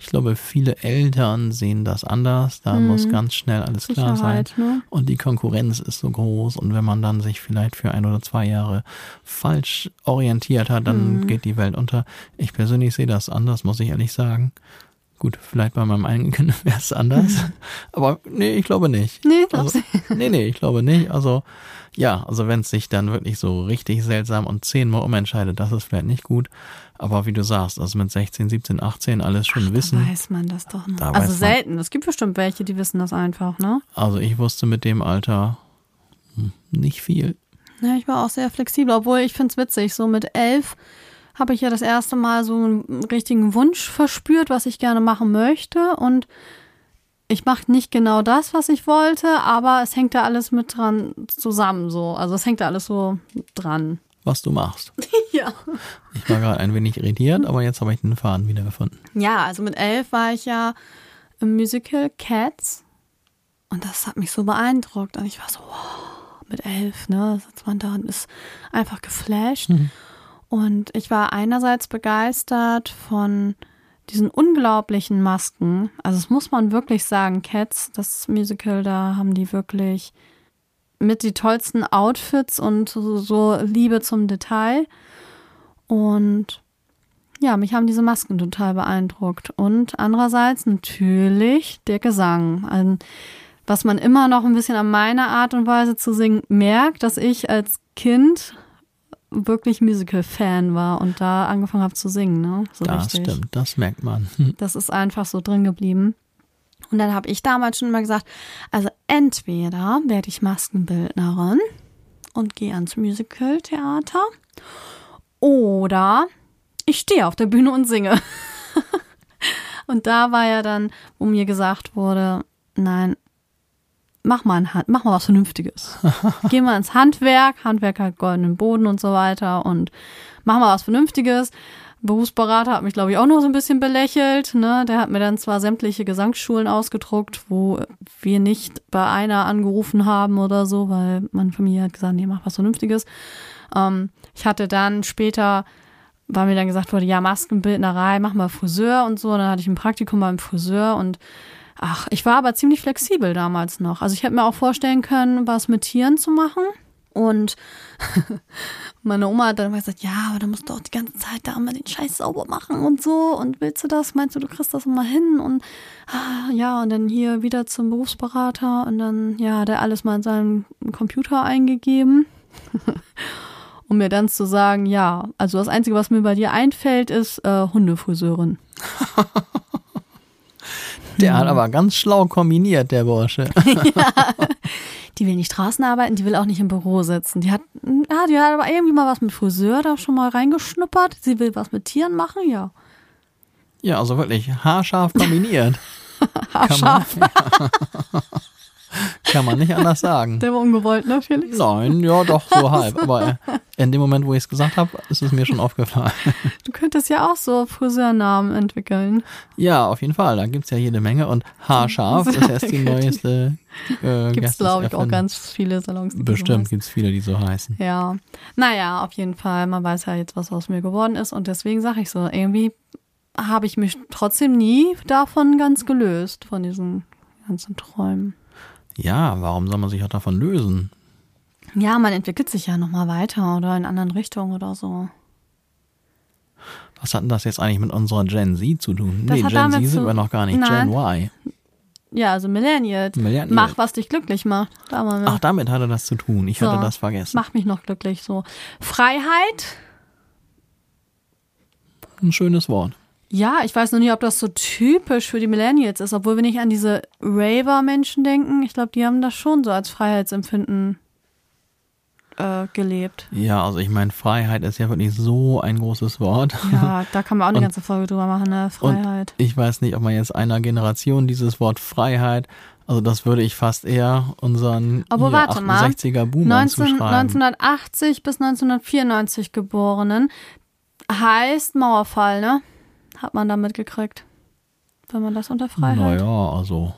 Ich glaube, viele Eltern sehen das anders. Da muss ganz schnell alles klar sein. Mhm. Sicherheit, ne? Und die Konkurrenz ist so groß. Und wenn man dann sich vielleicht für ein oder zwei Jahre falsch orientiert hat, dann Mhm. geht die Welt unter. Ich persönlich sehe das anders, muss ich ehrlich sagen. Gut, vielleicht bei meinem eigenen Kind wäre es anders. Aber nee, ich glaube nicht. Nee, also, nee, nee, ich glaube nicht. Also ja, also wenn es sich dann wirklich so richtig seltsam und zehnmal umentscheidet, das ist vielleicht nicht gut. Aber wie du sagst, also mit 16, 17, 18 alles schon Ach, wissen. Da weiß man das doch noch. Da Also selten. Es gibt bestimmt welche, die wissen das einfach, ne? Also ich wusste mit dem Alter hm, nicht viel. Ja, ich war auch sehr flexibel, obwohl ich find's witzig. So mit elf habe ich ja das erste Mal so einen richtigen Wunsch verspürt, was ich gerne machen möchte. Und ich mache nicht genau das, was ich wollte, aber es hängt da alles mit dran zusammen so. Also es hängt da alles so dran. was du machst. Ja. Ich war gerade ein wenig irritiert, aber jetzt habe ich den Faden wieder gefunden. Ja, also mit elf war ich ja im Musical Cats. Und das hat mich so beeindruckt. Und ich war so, wow, mit elf, ne? Sitzt man da und ist einfach geflasht. Und ich war einerseits begeistert von diesen unglaublichen Masken. Also das muss man wirklich sagen, Cats, das Musical, da haben die wirklich mit die tollsten Outfits und so, so Liebe zum Detail. Und ja, mich haben diese Masken total beeindruckt. Und andererseits natürlich der Gesang. Also, was man immer noch ein bisschen an meiner Art und Weise zu singen merkt, dass ich als Kind wirklich Musical-Fan war und da angefangen habe zu singen. Ne? So das richtig. stimmt, das merkt man. Das ist einfach so drin geblieben. Und dann habe ich damals schon immer gesagt, also entweder werde ich Maskenbildnerin und gehe ans Musical-Theater oder ich stehe auf der Bühne und singe. und da war ja dann, wo mir gesagt wurde, nein, mach mal, ein, Hand- mach mal was Vernünftiges. Geh mal ins Handwerk, Handwerk hat goldenen Boden und so weiter und mach mal was Vernünftiges. Berufsberater hat mich, glaube ich, auch noch so ein bisschen belächelt. Ne? Der hat mir dann zwar sämtliche Gesangsschulen ausgedruckt, wo wir nicht bei einer angerufen haben oder so, weil meine Familie hat gesagt, nee, mach was Vernünftiges. Ähm, ich hatte dann später, weil mir dann gesagt wurde, ja, Maskenbildnerei, mach mal Friseur und so. Dann hatte ich ein Praktikum beim Friseur und ach, ich war aber ziemlich flexibel damals noch. Also ich hätte mir auch vorstellen können, was mit Tieren zu machen. Und meine Oma hat dann immer gesagt, ja, aber da musst du auch die ganze Zeit da immer den Scheiß sauber machen und so. Und willst du das? Meinst du, du kriegst das immer hin? Und ah, ja, und dann hier wieder zum Berufsberater und dann, ja, hat er alles mal in seinen Computer eingegeben. um mir dann zu sagen, ja, also das Einzige, was mir bei dir einfällt, ist äh, Hundefriseurin. Der hat aber ganz schlau kombiniert, der Bursche. Die will nicht draußen arbeiten, die will auch nicht im Büro sitzen. Die hat, ja, die hat aber irgendwie mal was mit Friseur da schon mal reingeschnuppert. Sie will was mit Tieren machen, ja. Ja, also wirklich haarscharf kombiniert. Haarscharf. Kann man nicht anders sagen. Der war ungewollt, ne, Felix? Nein, ja, doch, so halb. Aber in dem Moment, wo ich es gesagt habe, ist es mir schon aufgefallen. Du könntest ja auch so Friseurnamen entwickeln. Ja, auf jeden Fall. Da gibt's ja jede Menge. Und haarscharf ist erst die neueste. Äh, Gibt es, glaube ich, auch ganz viele Salons. Die Bestimmt So gibt's viele, die so heißen. ja. Naja, auf jeden Fall. Man weiß ja jetzt, was aus mir geworden ist. Und deswegen sage ich so, irgendwie habe ich mich trotzdem nie davon ganz gelöst, von diesen ganzen Träumen. Ja, warum soll man sich auch davon lösen? Ja, man entwickelt sich ja nochmal weiter oder in anderen Richtungen oder so. Was hat denn das jetzt eigentlich mit unserer Gen Z zu tun? Das nee, hat Gen damit Z sind wir noch gar nicht. Nein. Gen Y. Ja, also Millennial. Millennial. Mach, was dich glücklich macht. Da waren wir. Ach, damit hatte das zu tun. Ich So. hatte das vergessen. Mach mich noch glücklich so. Freiheit. Ein schönes Wort. Ja, ich weiß noch nicht, ob das so typisch für die Millennials ist, obwohl wir nicht an diese Raver-Menschen denken. Ich glaube, die haben das schon so als Freiheitsempfinden äh, gelebt. Ja, also ich meine, Freiheit ist ja wirklich so ein großes Wort. Ja, da kann man auch eine Und- ganze Folge drüber machen, ne? Freiheit. Ich weiß nicht, ob man jetzt einer Generation dieses Wort Freiheit, also das würde ich fast eher unseren Aber mal. 68er Boomern 19, zuschreiben. 1980 bis 1994 Geborenen heißt Mauerfall, ne? Hat man damit gekriegt. Wenn man das unter Freiheit. Naja, also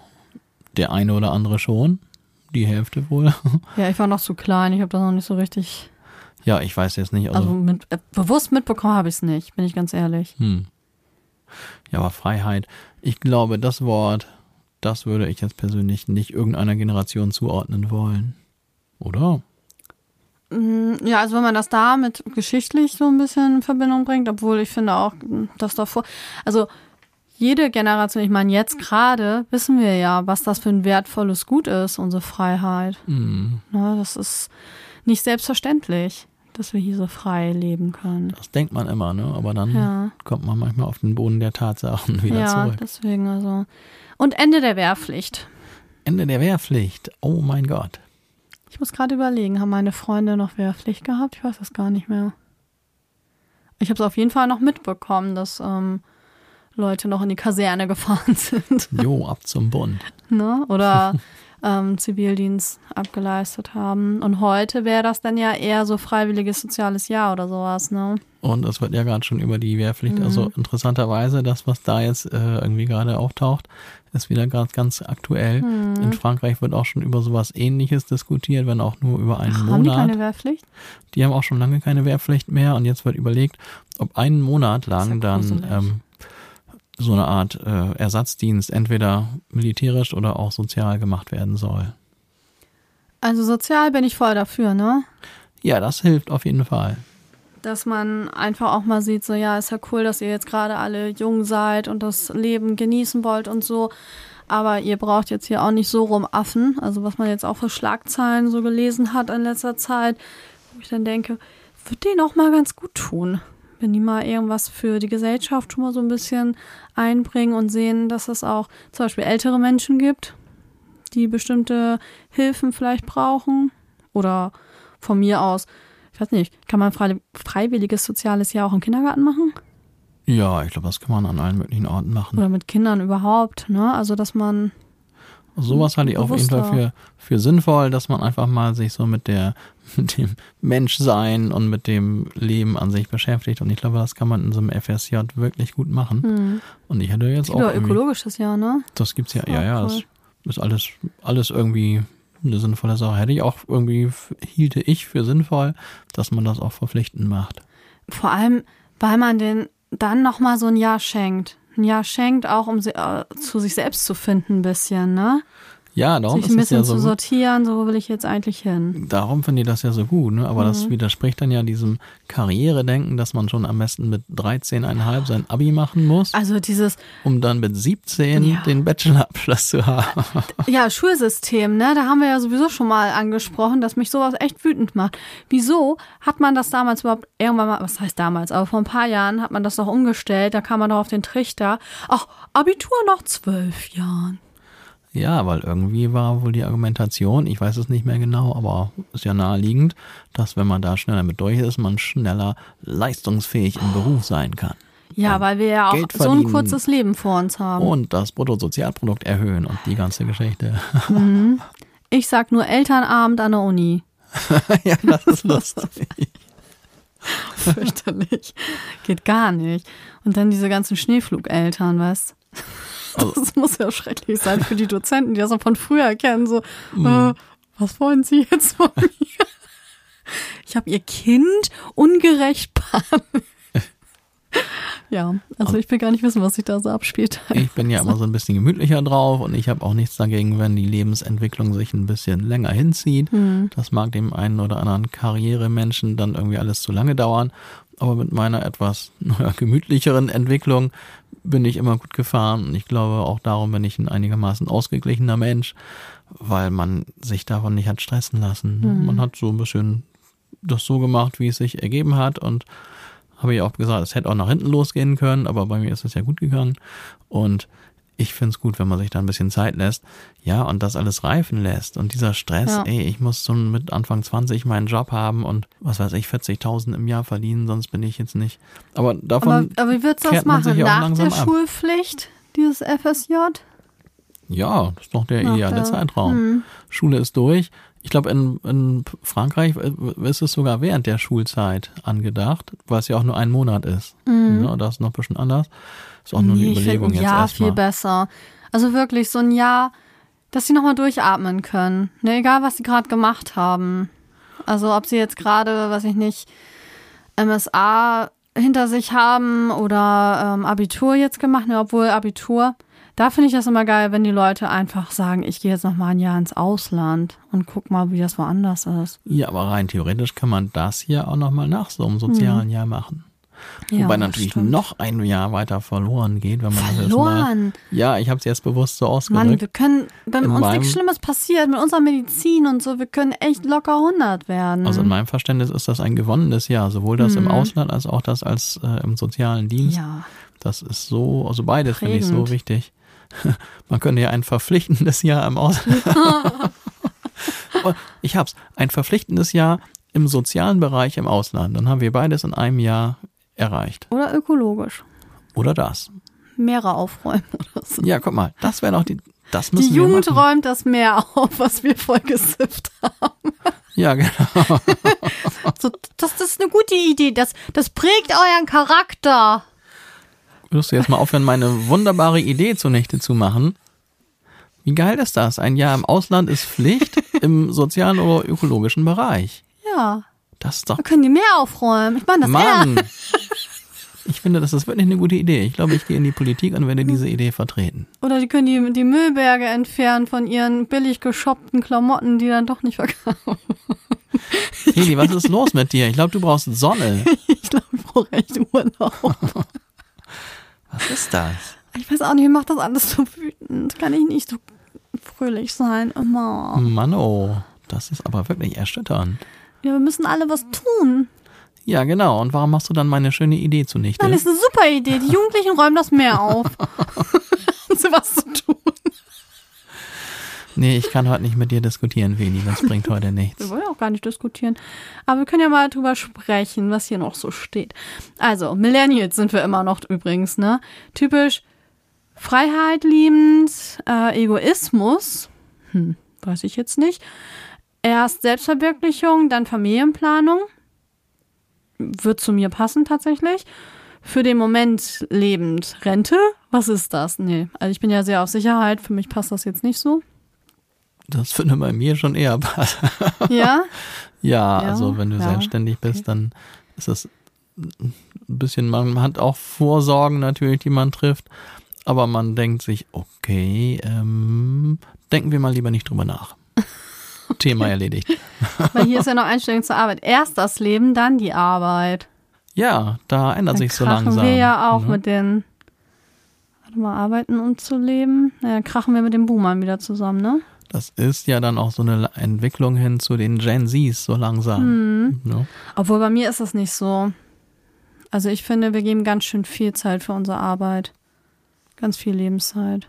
der eine oder andere schon. Die Hälfte wohl. Ja, ich war noch zu klein, ich habe das noch nicht so richtig. ja, ich weiß jetzt nicht. Also, Also mit, äh, bewusst mitbekommen habe ich es nicht, bin ich ganz ehrlich. hm. Ja, aber Freiheit. Ich glaube, das Wort, das würde ich jetzt persönlich nicht irgendeiner Generation zuordnen wollen. Oder? Mm, Ja, also wenn man das da mit geschichtlich so ein bisschen in Verbindung bringt, obwohl ich finde auch, mm, dass davor, also jede Generation, ich meine, jetzt gerade wissen wir ja, was das für ein wertvolles Gut ist, unsere Freiheit. Mhm. Ne, das ist nicht selbstverständlich, dass wir hier so frei leben können. Das denkt man immer, ne? Aber dann Ja. kommt man manchmal auf den Boden der Tatsachen wieder ja, zurück. deswegen also. Und Ende der Wehrpflicht. Ende der Wehrpflicht. Oh mein Gott. Ich muss gerade überlegen, haben meine Freunde noch Wehrpflicht gehabt? Ich weiß das gar nicht mehr. Ich habe es auf jeden Fall noch mitbekommen, dass ähm, Leute noch in die Kaserne gefahren sind. Jo, ab zum Bund. ne? Oder ähm, Zivildienst abgeleistet haben. Und heute wäre das dann ja eher so freiwilliges soziales Jahr oder sowas, ne? Und es wird ja gerade schon über die Wehrpflicht, Mhm. also interessanterweise, das, was da jetzt äh, irgendwie gerade auftaucht, ist wieder ganz, ganz aktuell. Mhm. In Frankreich wird auch schon über sowas ähnliches diskutiert, wenn auch nur über einen Haben die Monat. keine Wehrpflicht? Die haben auch schon lange keine Wehrpflicht mehr und jetzt wird überlegt, ob einen Monat lang ja dann ähm, so eine Art äh, Ersatzdienst entweder militärisch oder auch sozial gemacht werden soll. Also sozial bin ich voll dafür, ne? Ja, das hilft auf jeden Fall. Dass man einfach auch mal sieht, so ja, ist ja cool, dass ihr jetzt gerade alle jung seid und das Leben genießen wollt und so. Aber ihr braucht jetzt hier auch nicht so rumaffen. Also was man jetzt auch für Schlagzeilen so gelesen hat in letzter Zeit, wo ich dann denke, wird denen auch mal ganz gut tun, wenn die mal irgendwas für die Gesellschaft schon mal so ein bisschen einbringen und sehen, dass es auch zum Beispiel ältere Menschen gibt, die bestimmte Hilfen vielleicht brauchen. Oder von mir aus, ich weiß nicht, kann man frei, freiwilliges soziales Jahr auch im Kindergarten machen? Ja, ich glaube, das kann man an allen möglichen Orten machen. Oder mit Kindern überhaupt, ne? Also, dass man, Sowas halte ich auf jeden Fall für, für sinnvoll, dass man einfach mal sich so mit der, mit dem Menschsein und mit dem Leben an sich beschäftigt. Und ich glaube, das kann man in so einem FSJ wirklich gut machen. hm. Und ich hätte jetzt auch Oder irgendwie, ökologisches Jahr, ne? das gibt's ja, ist ja, auch ja, cool. das ist alles, alles irgendwie eine sinnvolle Sache. Hätte ich auch irgendwie, hielte ich für sinnvoll, dass man das auch verpflichtend macht. Vor allem, weil man den dann nochmal so ein Jahr schenkt. Ein Jahr schenkt, auch um sie, äh, zu sich selbst zu finden, ein bisschen, ne? Ja, darum sich ein es ja bisschen so zu sortieren, so wo will ich jetzt eigentlich hin. Darum finde ich das ja so gut, ne? aber Mhm. das widerspricht dann ja diesem Karrieredenken, dass man schon am besten mit 13,5 sein Abi machen muss, Also dieses, um dann mit 17 Ja. den Bachelorabschluss zu haben. ja, Schulsystem, ne? Da haben wir ja sowieso schon mal angesprochen, dass mich sowas echt wütend macht. Wieso hat man das damals überhaupt irgendwann mal, was heißt damals, aber vor ein paar Jahren hat man das doch umgestellt, da kam man doch auf den Trichter. Ach, Abitur nach zwölf Jahren. Ja, weil irgendwie war wohl die Argumentation, ich weiß es nicht mehr genau, aber ist ja naheliegend, dass wenn man da schneller mit durch ist, man schneller leistungsfähig im Beruf sein kann. Ja, weil wir ja auch Geld so ein kurzes Leben vor uns haben. Und das Bruttosozialprodukt erhöhen und die ganze Geschichte. Ich sag nur Elternabend an der Uni. ja, das ist lustig. Fürchterlich. Geht gar nicht. Und dann diese ganzen Schneeflugeltern, weißt Also- Das muss ja schrecklich sein für die Dozenten, die das noch von früher kennen. So, Mhm. äh, was wollen Sie jetzt von mir? Ich habe Ihr Kind ungerecht behandelt. Ja, also ich will gar nicht wissen, was sich da so abspielt. Ich bin ja immer so ein bisschen gemütlicher drauf und ich habe auch nichts dagegen, wenn die Lebensentwicklung sich ein bisschen länger hinzieht. Hm. Das mag dem einen oder anderen Karrieremenschen dann irgendwie alles zu lange dauern. Aber mit meiner etwas naja, gemütlicheren Entwicklung bin ich immer gut gefahren. Und ich glaube, auch darum bin ich ein einigermaßen ausgeglichener Mensch, weil man sich davon nicht hat stressen lassen. Mhm. Man hat so ein bisschen das so gemacht, wie es sich ergeben hat und habe ich auch gesagt, es hätte auch nach hinten losgehen können, aber bei mir ist es ja gut gegangen. Und ich finde es gut, wenn man sich da ein bisschen Zeit lässt. Ja, und das alles reifen lässt. Und dieser Stress, Ja. ey, ich muss so mit Anfang 20 meinen Job haben und was weiß ich, 40.000 im Jahr verdienen, sonst bin ich jetzt nicht. Aber davon, Aber, aber wie würdest du das machen? ja Nach der ab. Schulpflicht, dieses FSJ? ja, das ist noch der Nach ideale der- Zeitraum. Hm. Schule ist durch. Ich glaube, in, in Frankreich äh, ist es sogar während der Schulzeit angedacht, weil es ja auch nur ein Monat ist. Ne, da ist noch ein bisschen anders. Ist auch nur eine Mhm. Nee, ich Überlegung finde ein jetzt erstmal. viel besser. Also wirklich so ein Jahr, dass sie nochmal durchatmen können. Ne, egal, was sie gerade gemacht haben. Also ob sie jetzt gerade, weiß ich nicht, MSA hinter sich haben oder ähm, Abitur jetzt gemacht, ne, obwohl Abitur, da finde ich das immer geil, wenn die Leute einfach sagen, ich gehe jetzt noch mal ein Jahr ins Ausland und guck mal, wie das woanders ist. Ja, aber rein theoretisch kann man das hier auch nochmal nach so einem Mhm. sozialen Jahr machen. Ja, Wobei das natürlich stimmt. noch ein Jahr weiter verloren geht, wenn man das jetzt Verloren? mal. Ja, ich habe es jetzt bewusst so ausgedrückt. Mann, wir können, wenn In uns meinem- nichts Schlimmes passiert mit unserer Medizin und so, wir können echt locker 100 werden. Also in meinem Verständnis ist das ein gewonnenes Jahr, sowohl das im Ausland als auch das als äh, im sozialen Dienst. Mhm. ja. Das ist so, also beides finde ich so wichtig. Man könnte ja ein verpflichtendes Jahr im Ausland. Ich hab's. Ein verpflichtendes Jahr im sozialen Bereich im Ausland. Dann haben wir beides in einem Jahr erreicht. Oder ökologisch. Oder das. Meere aufräumen oder so. Ja, guck mal, das wäre noch die. Das Die müssen wir Jugend machen. räumt das Meer auf, was wir voll gesifft haben. Ja, genau. So, das, das ist eine gute Idee. Das, das prägt euren Charakter. Würdest du jetzt mal aufhören, meine wunderbare Idee zunichte zu machen? Wie geil ist das? Ein Jahr im Ausland ist Pflicht im sozialen oder ökologischen Bereich. Ja. Das ist doch Da können die Meer aufräumen. Ich meine, das. Mann! Ich finde, das ist wirklich eine gute Idee. Ich glaube, ich gehe in die Politik und werde diese Idee vertreten. Oder die können die, die Müllberge entfernen von ihren billig geshoppten Klamotten, die dann doch nicht verkaufen. Heli, was ist los mit dir? Ich glaube, du brauchst Sonne. Ich glaube, ich brauche echt Urlaub. Was ist das? Ich weiß auch nicht, mir macht das alles so wütend. Kann ich nicht so fröhlich sein immer. Mann, oh, das ist aber wirklich erschütternd. Ja, wir müssen alle was tun. Ja, genau. Und warum machst du dann meine schöne Idee zunichte? Nein, das ist eine super Idee. Die Jugendlichen räumen das Meer auf. Sie was zu tun. Nee, ich kann heute nicht mit dir diskutieren, Feli. Das bringt heute Wir nichts. wollen ja auch gar nicht diskutieren. Aber wir können ja mal drüber sprechen, was hier noch so steht. Also, Millennials sind wir immer noch übrigens, ne? Typisch Freiheit liebend, äh, Egoismus, hm, weiß ich jetzt nicht. Erst Selbstverwirklichung, dann Familienplanung. Wird zu mir passen tatsächlich. Für den Moment lebend. Rente? Was ist das? Nee. Also ich bin ja sehr auf Sicherheit. Für mich passt das jetzt nicht so. Das würde bei mir schon eher passen. Ja? Ja, Ja, also wenn du ja, selbstständig bist, dann ist das ein bisschen, man hat auch Vorsorgen natürlich, die man trifft, aber man denkt sich, okay, ähm, denken wir mal lieber nicht drüber nach. Thema erledigt. Weil hier ist ja noch Einstellung zur Arbeit. Erst das Leben, dann die Arbeit. Ja, da ändert sich so langsam. wir ja auch ne? mit den, warte mal, arbeiten und zu leben. Ja, dann krachen wir mit den Boomern wieder zusammen, ne? Das ist ja dann auch so eine Entwicklung hin zu den Gen Zs so langsam. Mhm. Ne? Obwohl bei mir ist das nicht so. Also ich finde, wir geben ganz schön viel Zeit für unsere Arbeit. Ganz viel Lebenszeit.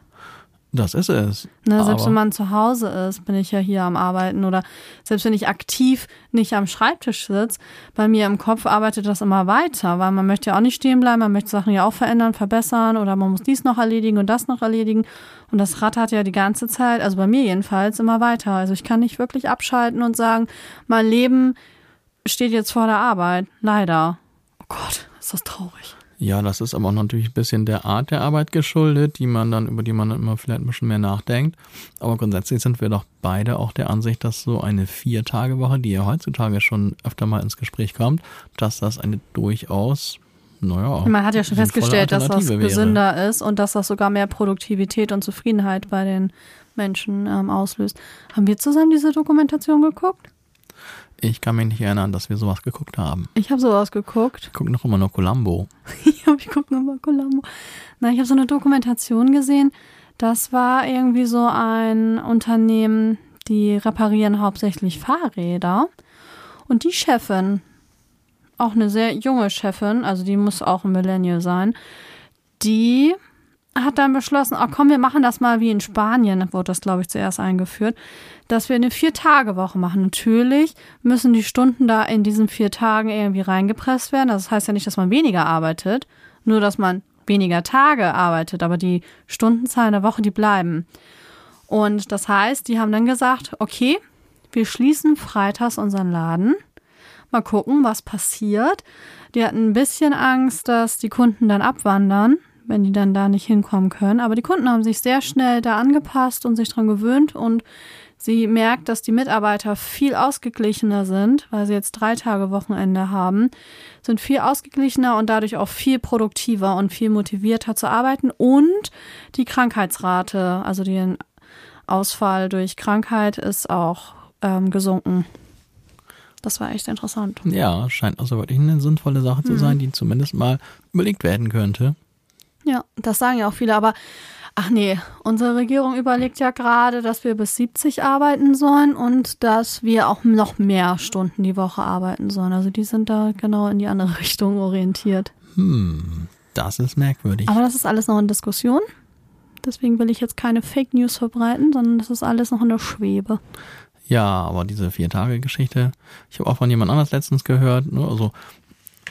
Das ist es. Ne, selbst wenn man zu Hause ist, bin ich ja hier am Arbeiten oder selbst wenn ich aktiv nicht am Schreibtisch sitze, bei mir im Kopf arbeitet das immer weiter, weil man möchte ja auch nicht stehen bleiben, man möchte Sachen ja auch verändern, verbessern oder man muss dies noch erledigen und das noch erledigen und das rattert ja die ganze Zeit, also bei mir jedenfalls immer weiter. Also ich kann nicht wirklich abschalten und sagen, mein Leben steht jetzt vor der Arbeit, leider. Oh Gott, ist das traurig. Ja, das ist aber auch natürlich ein bisschen der Art der Arbeit geschuldet, die man dann, über die man dann immer vielleicht ein bisschen mehr nachdenkt. Aber grundsätzlich sind wir doch beide auch der Ansicht, dass so eine Vier-Tage-Woche, die ja heutzutage schon öfter mal ins Gespräch kommt, dass das eine durchaus, naja. Man hat ja schon festgestellt, dass das Alternative wäre. gesünder ist und dass das sogar mehr Produktivität und Zufriedenheit bei den Menschen ähm, auslöst. Haben wir zusammen diese Dokumentation geguckt? Ich kann mich nicht erinnern, dass wir sowas geguckt haben. Ich habe sowas geguckt. Ich gucke noch immer nur Columbo. Ich habe ich gucke nochmal Columbo. Nein, ich habe so eine Dokumentation gesehen. Das war irgendwie so ein Unternehmen, die reparieren hauptsächlich Fahrräder. Und die Chefin, auch eine sehr junge Chefin, also die muss auch ein Millennial sein, die hat dann beschlossen, ach komm, wir machen das mal wie in Spanien, wurde das, glaube ich, zuerst eingeführt, dass wir eine Vier-Tage-Woche machen. Natürlich müssen die Stunden da in diesen vier Tagen irgendwie reingepresst werden. Das heißt ja nicht, dass man weniger arbeitet, nur dass man weniger Tage arbeitet, aber die Stundenzahlen der Woche, die bleiben. Und das heißt, die haben dann gesagt, okay, wir schließen freitags unseren Laden. Mal gucken, was passiert. Die hatten ein bisschen Angst, dass die Kunden dann abwandern, wenn die dann da nicht hinkommen können. Aber die Kunden haben sich sehr schnell da angepasst und sich dran gewöhnt und sie merkt, dass die Mitarbeiter viel ausgeglichener sind, weil sie jetzt drei Tage Wochenende haben, sind viel ausgeglichener und dadurch auch viel produktiver und viel motivierter zu arbeiten und die Krankheitsrate, also den Ausfall durch Krankheit ist auch ähm, gesunken. Das war echt interessant. Ja, scheint also wirklich eine sinnvolle Sache zu sein, die zumindest mal überlegt werden könnte. Ja, das sagen ja auch viele, aber ach nee, unsere Regierung überlegt ja gerade, dass wir bis 70 arbeiten sollen und dass wir auch noch mehr Stunden die Woche arbeiten sollen. Also die sind da genau in die andere Richtung orientiert. Hm, das ist merkwürdig. Aber das ist alles noch in Diskussion. Deswegen will ich jetzt keine Fake News verbreiten, sondern das ist alles noch in der Schwebe. Ja, aber diese Vier-Tage-Geschichte, ich habe auch von jemand anders letztens gehört, ne, also,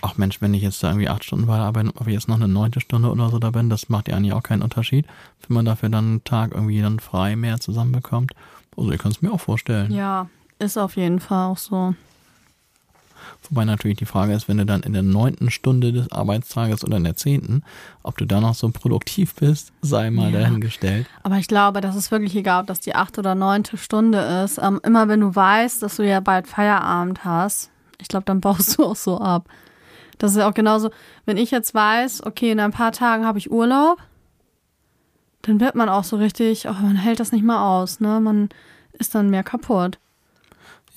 ach Mensch, wenn ich jetzt da irgendwie acht Stunden weiterarbeite, ob ich jetzt noch eine neunte Stunde oder so da bin, das macht ja eigentlich auch keinen Unterschied, wenn man dafür dann einen Tag irgendwie dann frei mehr zusammenbekommt. Also ich kann es mir auch vorstellen. Ja, ist auf jeden Fall auch so. Wobei natürlich die Frage ist, wenn du dann in der neunten Stunde des Arbeitstages oder in der zehnten, ob du da noch so produktiv bist, sei mal Ja. dahingestellt. Aber ich glaube, das ist wirklich egal, ob das die achte oder neunte Stunde ist. Ähm, immer wenn du weißt, dass du ja bald Feierabend hast, ich glaube, dann baust du auch so ab. Das ist ja auch genauso, wenn ich jetzt weiß, okay, in ein paar Tagen habe ich Urlaub, dann wird man auch so richtig, oh, man hält das nicht mal aus, ne? Man ist dann mehr kaputt.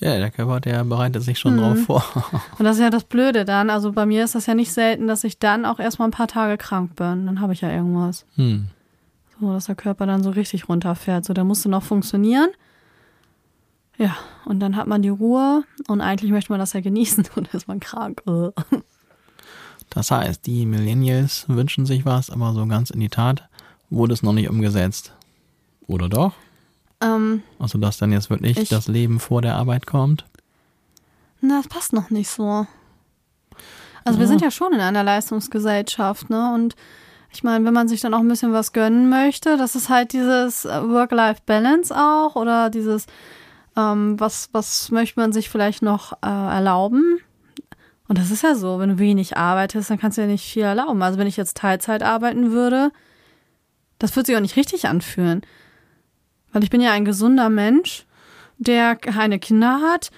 Ja, der Körper, der bereitet sich schon drauf vor. Und das ist ja das Blöde dann. Also bei mir ist das ja nicht selten, dass ich dann auch erstmal ein paar Tage krank bin. Dann habe ich ja irgendwas. Hm. So, dass der Körper dann so richtig runterfährt. So, der musste noch funktionieren. Ja, und dann hat man die Ruhe und eigentlich möchte man das ja genießen und ist man krank. Das heißt, die Millennials wünschen sich was, aber so ganz in die Tat wurde es noch nicht umgesetzt. Oder doch? Ähm, Also, dass dann jetzt wirklich Ich- das Leben vor der Arbeit kommt? na, das passt noch nicht so. Also wir Ja. sind ja schon in einer Leistungsgesellschaft, ne? Und ich meine, wenn man sich dann auch ein bisschen was gönnen möchte, das ist halt dieses äh, Work-Life-Balance auch oder dieses, ähm, was, was möchte man sich vielleicht noch äh, erlauben? Und das ist ja so, wenn du wenig arbeitest, dann kannst du ja nicht viel erlauben. Also wenn ich jetzt Teilzeit arbeiten würde, das würde sich auch nicht richtig anfühlen. Weil ich bin ja ein gesunder Mensch, der keine Kinder hat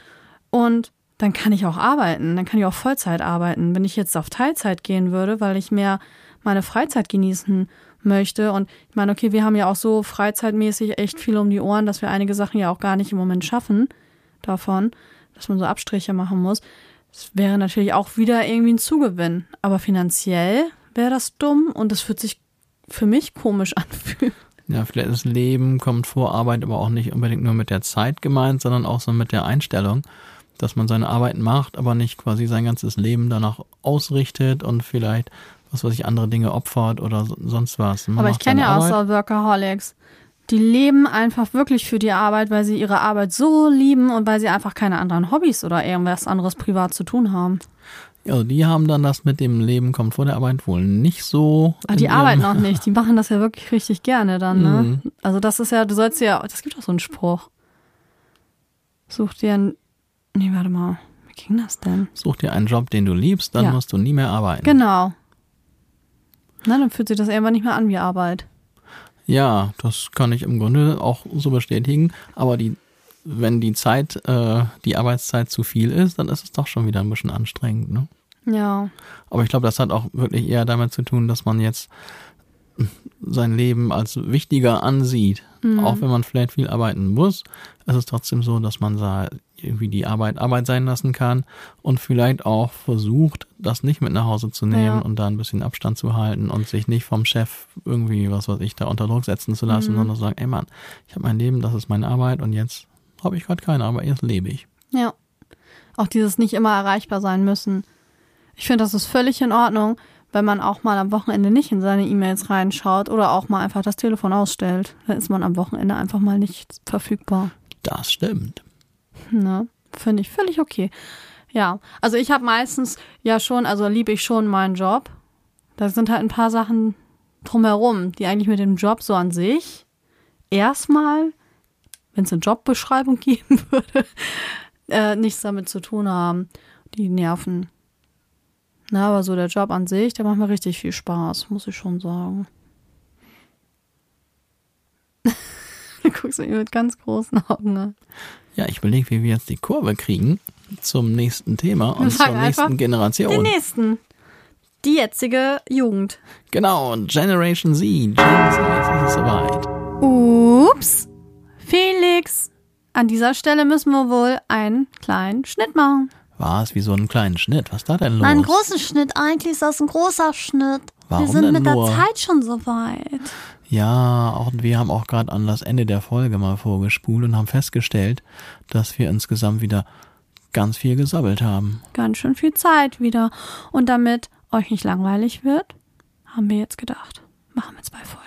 und dann kann ich auch arbeiten, dann kann ich auch Vollzeit arbeiten. Wenn ich jetzt auf Teilzeit gehen würde, weil ich mehr meine Freizeit genießen möchte und ich meine, okay, wir haben ja auch so freizeitmäßig echt viel um die Ohren, dass wir einige Sachen ja auch gar nicht im Moment schaffen davon, dass man so Abstriche machen muss. Das wäre natürlich auch wieder irgendwie ein Zugewinn, aber finanziell wäre das dumm und das fühlt sich für mich komisch anfühlen. Ja, vielleicht das Leben kommt vor Arbeit, aber auch nicht unbedingt nur mit der Zeit gemeint, sondern auch so mit der Einstellung, dass man seine Arbeit macht, aber nicht quasi sein ganzes Leben danach ausrichtet und vielleicht, was weiß ich, andere Dinge opfert oder so- sonst was. Man Aber ich kenne ja auch so Workaholics. Die leben einfach wirklich für die Arbeit, weil sie ihre Arbeit so lieben und weil sie einfach keine anderen Hobbys oder irgendwas anderes privat zu tun haben. Also die haben dann das mit dem Leben kommt vor der Arbeit wohl nicht so. Ah, in die arbeiten auch nicht. Die machen das ja wirklich richtig gerne dann, ne? Mhm. Also das ist ja, du sollst ja, das gibt auch so einen Spruch. Such dir ein, nee, warte mal, wie ging das denn? Such dir einen Job, den du liebst, dann Ja. musst du nie mehr arbeiten. Genau. Na, dann fühlt sich das irgendwann nicht mehr an wie Arbeit. Ja, das kann ich im Grunde auch so bestätigen. Aber die, wenn die Zeit, äh, die Arbeitszeit zu viel ist, dann ist es doch schon wieder ein bisschen anstrengend. Ne? Ja. Aber ich glaube, das hat auch wirklich eher damit zu tun, dass man jetzt sein Leben als wichtiger ansieht. Auch wenn man vielleicht viel arbeiten muss, ist es trotzdem so, dass man da irgendwie die Arbeit Arbeit sein lassen kann und vielleicht auch versucht, das nicht mit nach Hause zu nehmen Ja. und da ein bisschen Abstand zu halten und sich nicht vom Chef irgendwie, was weiß ich, da unter Druck setzen zu lassen, sondern zu sagen, ey Mann, ich habe mein Leben, das ist meine Arbeit und jetzt habe ich gerade keine Arbeit, jetzt lebe ich. Ja. Auch dieses nicht immer erreichbar sein müssen. Ich finde, das ist völlig in Ordnung, wenn man auch mal am Wochenende nicht in seine E-Mails reinschaut oder auch mal einfach das Telefon ausstellt. Dann ist man am Wochenende einfach mal nicht verfügbar. Das stimmt. Ne? Finde ich völlig okay. Ja, also ich habe meistens ja schon, also liebe ich schon meinen Job. Da sind halt ein paar Sachen drumherum, die eigentlich mit dem Job so an sich erstmal, wenn es eine Jobbeschreibung geben würde, äh, nichts damit zu tun haben. Die nerven. Na, aber so der Job an sich, der macht mir richtig viel Spaß, muss ich schon sagen. du guckst mich mit ganz großen Augen an. Ja, ich überlege, wie wir jetzt die Kurve kriegen zum nächsten Thema und zur nächsten Generation. Den nächsten. Die jetzige Jugend. Genau, Generation Z. Gen Z, ist es soweit. Ups. Felix, an dieser Stelle müssen wir wohl einen kleinen Schnitt machen. Was? Wie so einen kleinen Schnitt? Was ist da denn los? Einen großen Schnitt. Eigentlich ist das ein großer Schnitt. Warum wir sind denn mit nur? der Zeit schon so weit. Ja, auch, wir haben auch gerade an das Ende der Folge mal vorgespult und haben festgestellt, dass wir insgesamt wieder ganz viel gesabbelt haben. Ganz schön viel Zeit wieder. Und damit euch nicht langweilig wird, haben wir jetzt gedacht, machen wir zwei Folgen.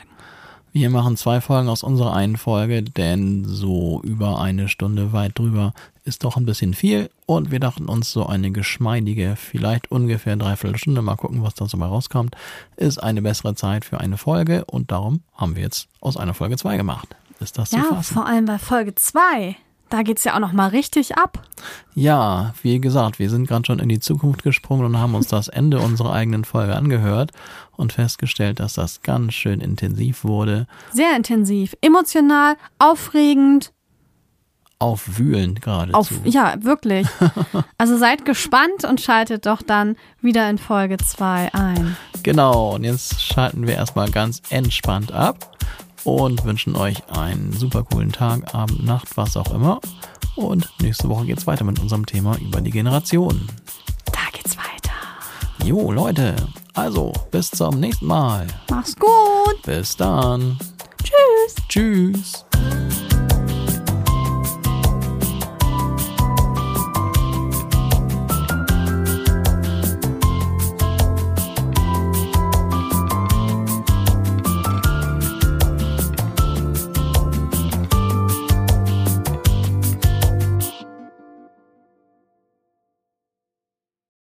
Wir machen zwei Folgen aus unserer einen Folge, denn so über eine Stunde weit drüber ist doch ein bisschen viel und wir dachten uns so eine geschmeidige, vielleicht ungefähr dreiviertel Stunde, mal gucken, was da so mal rauskommt, ist eine bessere Zeit für eine Folge und darum haben wir jetzt aus einer Folge zwei gemacht. Ist das zu Ja, fassen? vor allem bei Folge 2. Da geht's ja auch noch mal richtig ab. Ja, wie gesagt, wir sind gerade schon in die Zukunft gesprungen und haben uns das Ende unserer eigenen Folge angehört und festgestellt, dass das ganz schön intensiv wurde, Sehr intensiv, emotional, aufregend, aufwühlend geradezu. auf ja, wirklich. Also seid gespannt und schaltet doch dann wieder in Folge 2 ein. Genau, und jetzt schalten wir erstmal ganz entspannt ab und wünschen euch einen super coolen Tag, Abend, Nacht, was auch immer. Und nächste Woche geht's weiter mit unserem Thema über die Generationen. Da geht's weiter. Jo, Leute, also bis zum nächsten Mal. Mach's gut. Bis dann. Tschüss. Tschüss.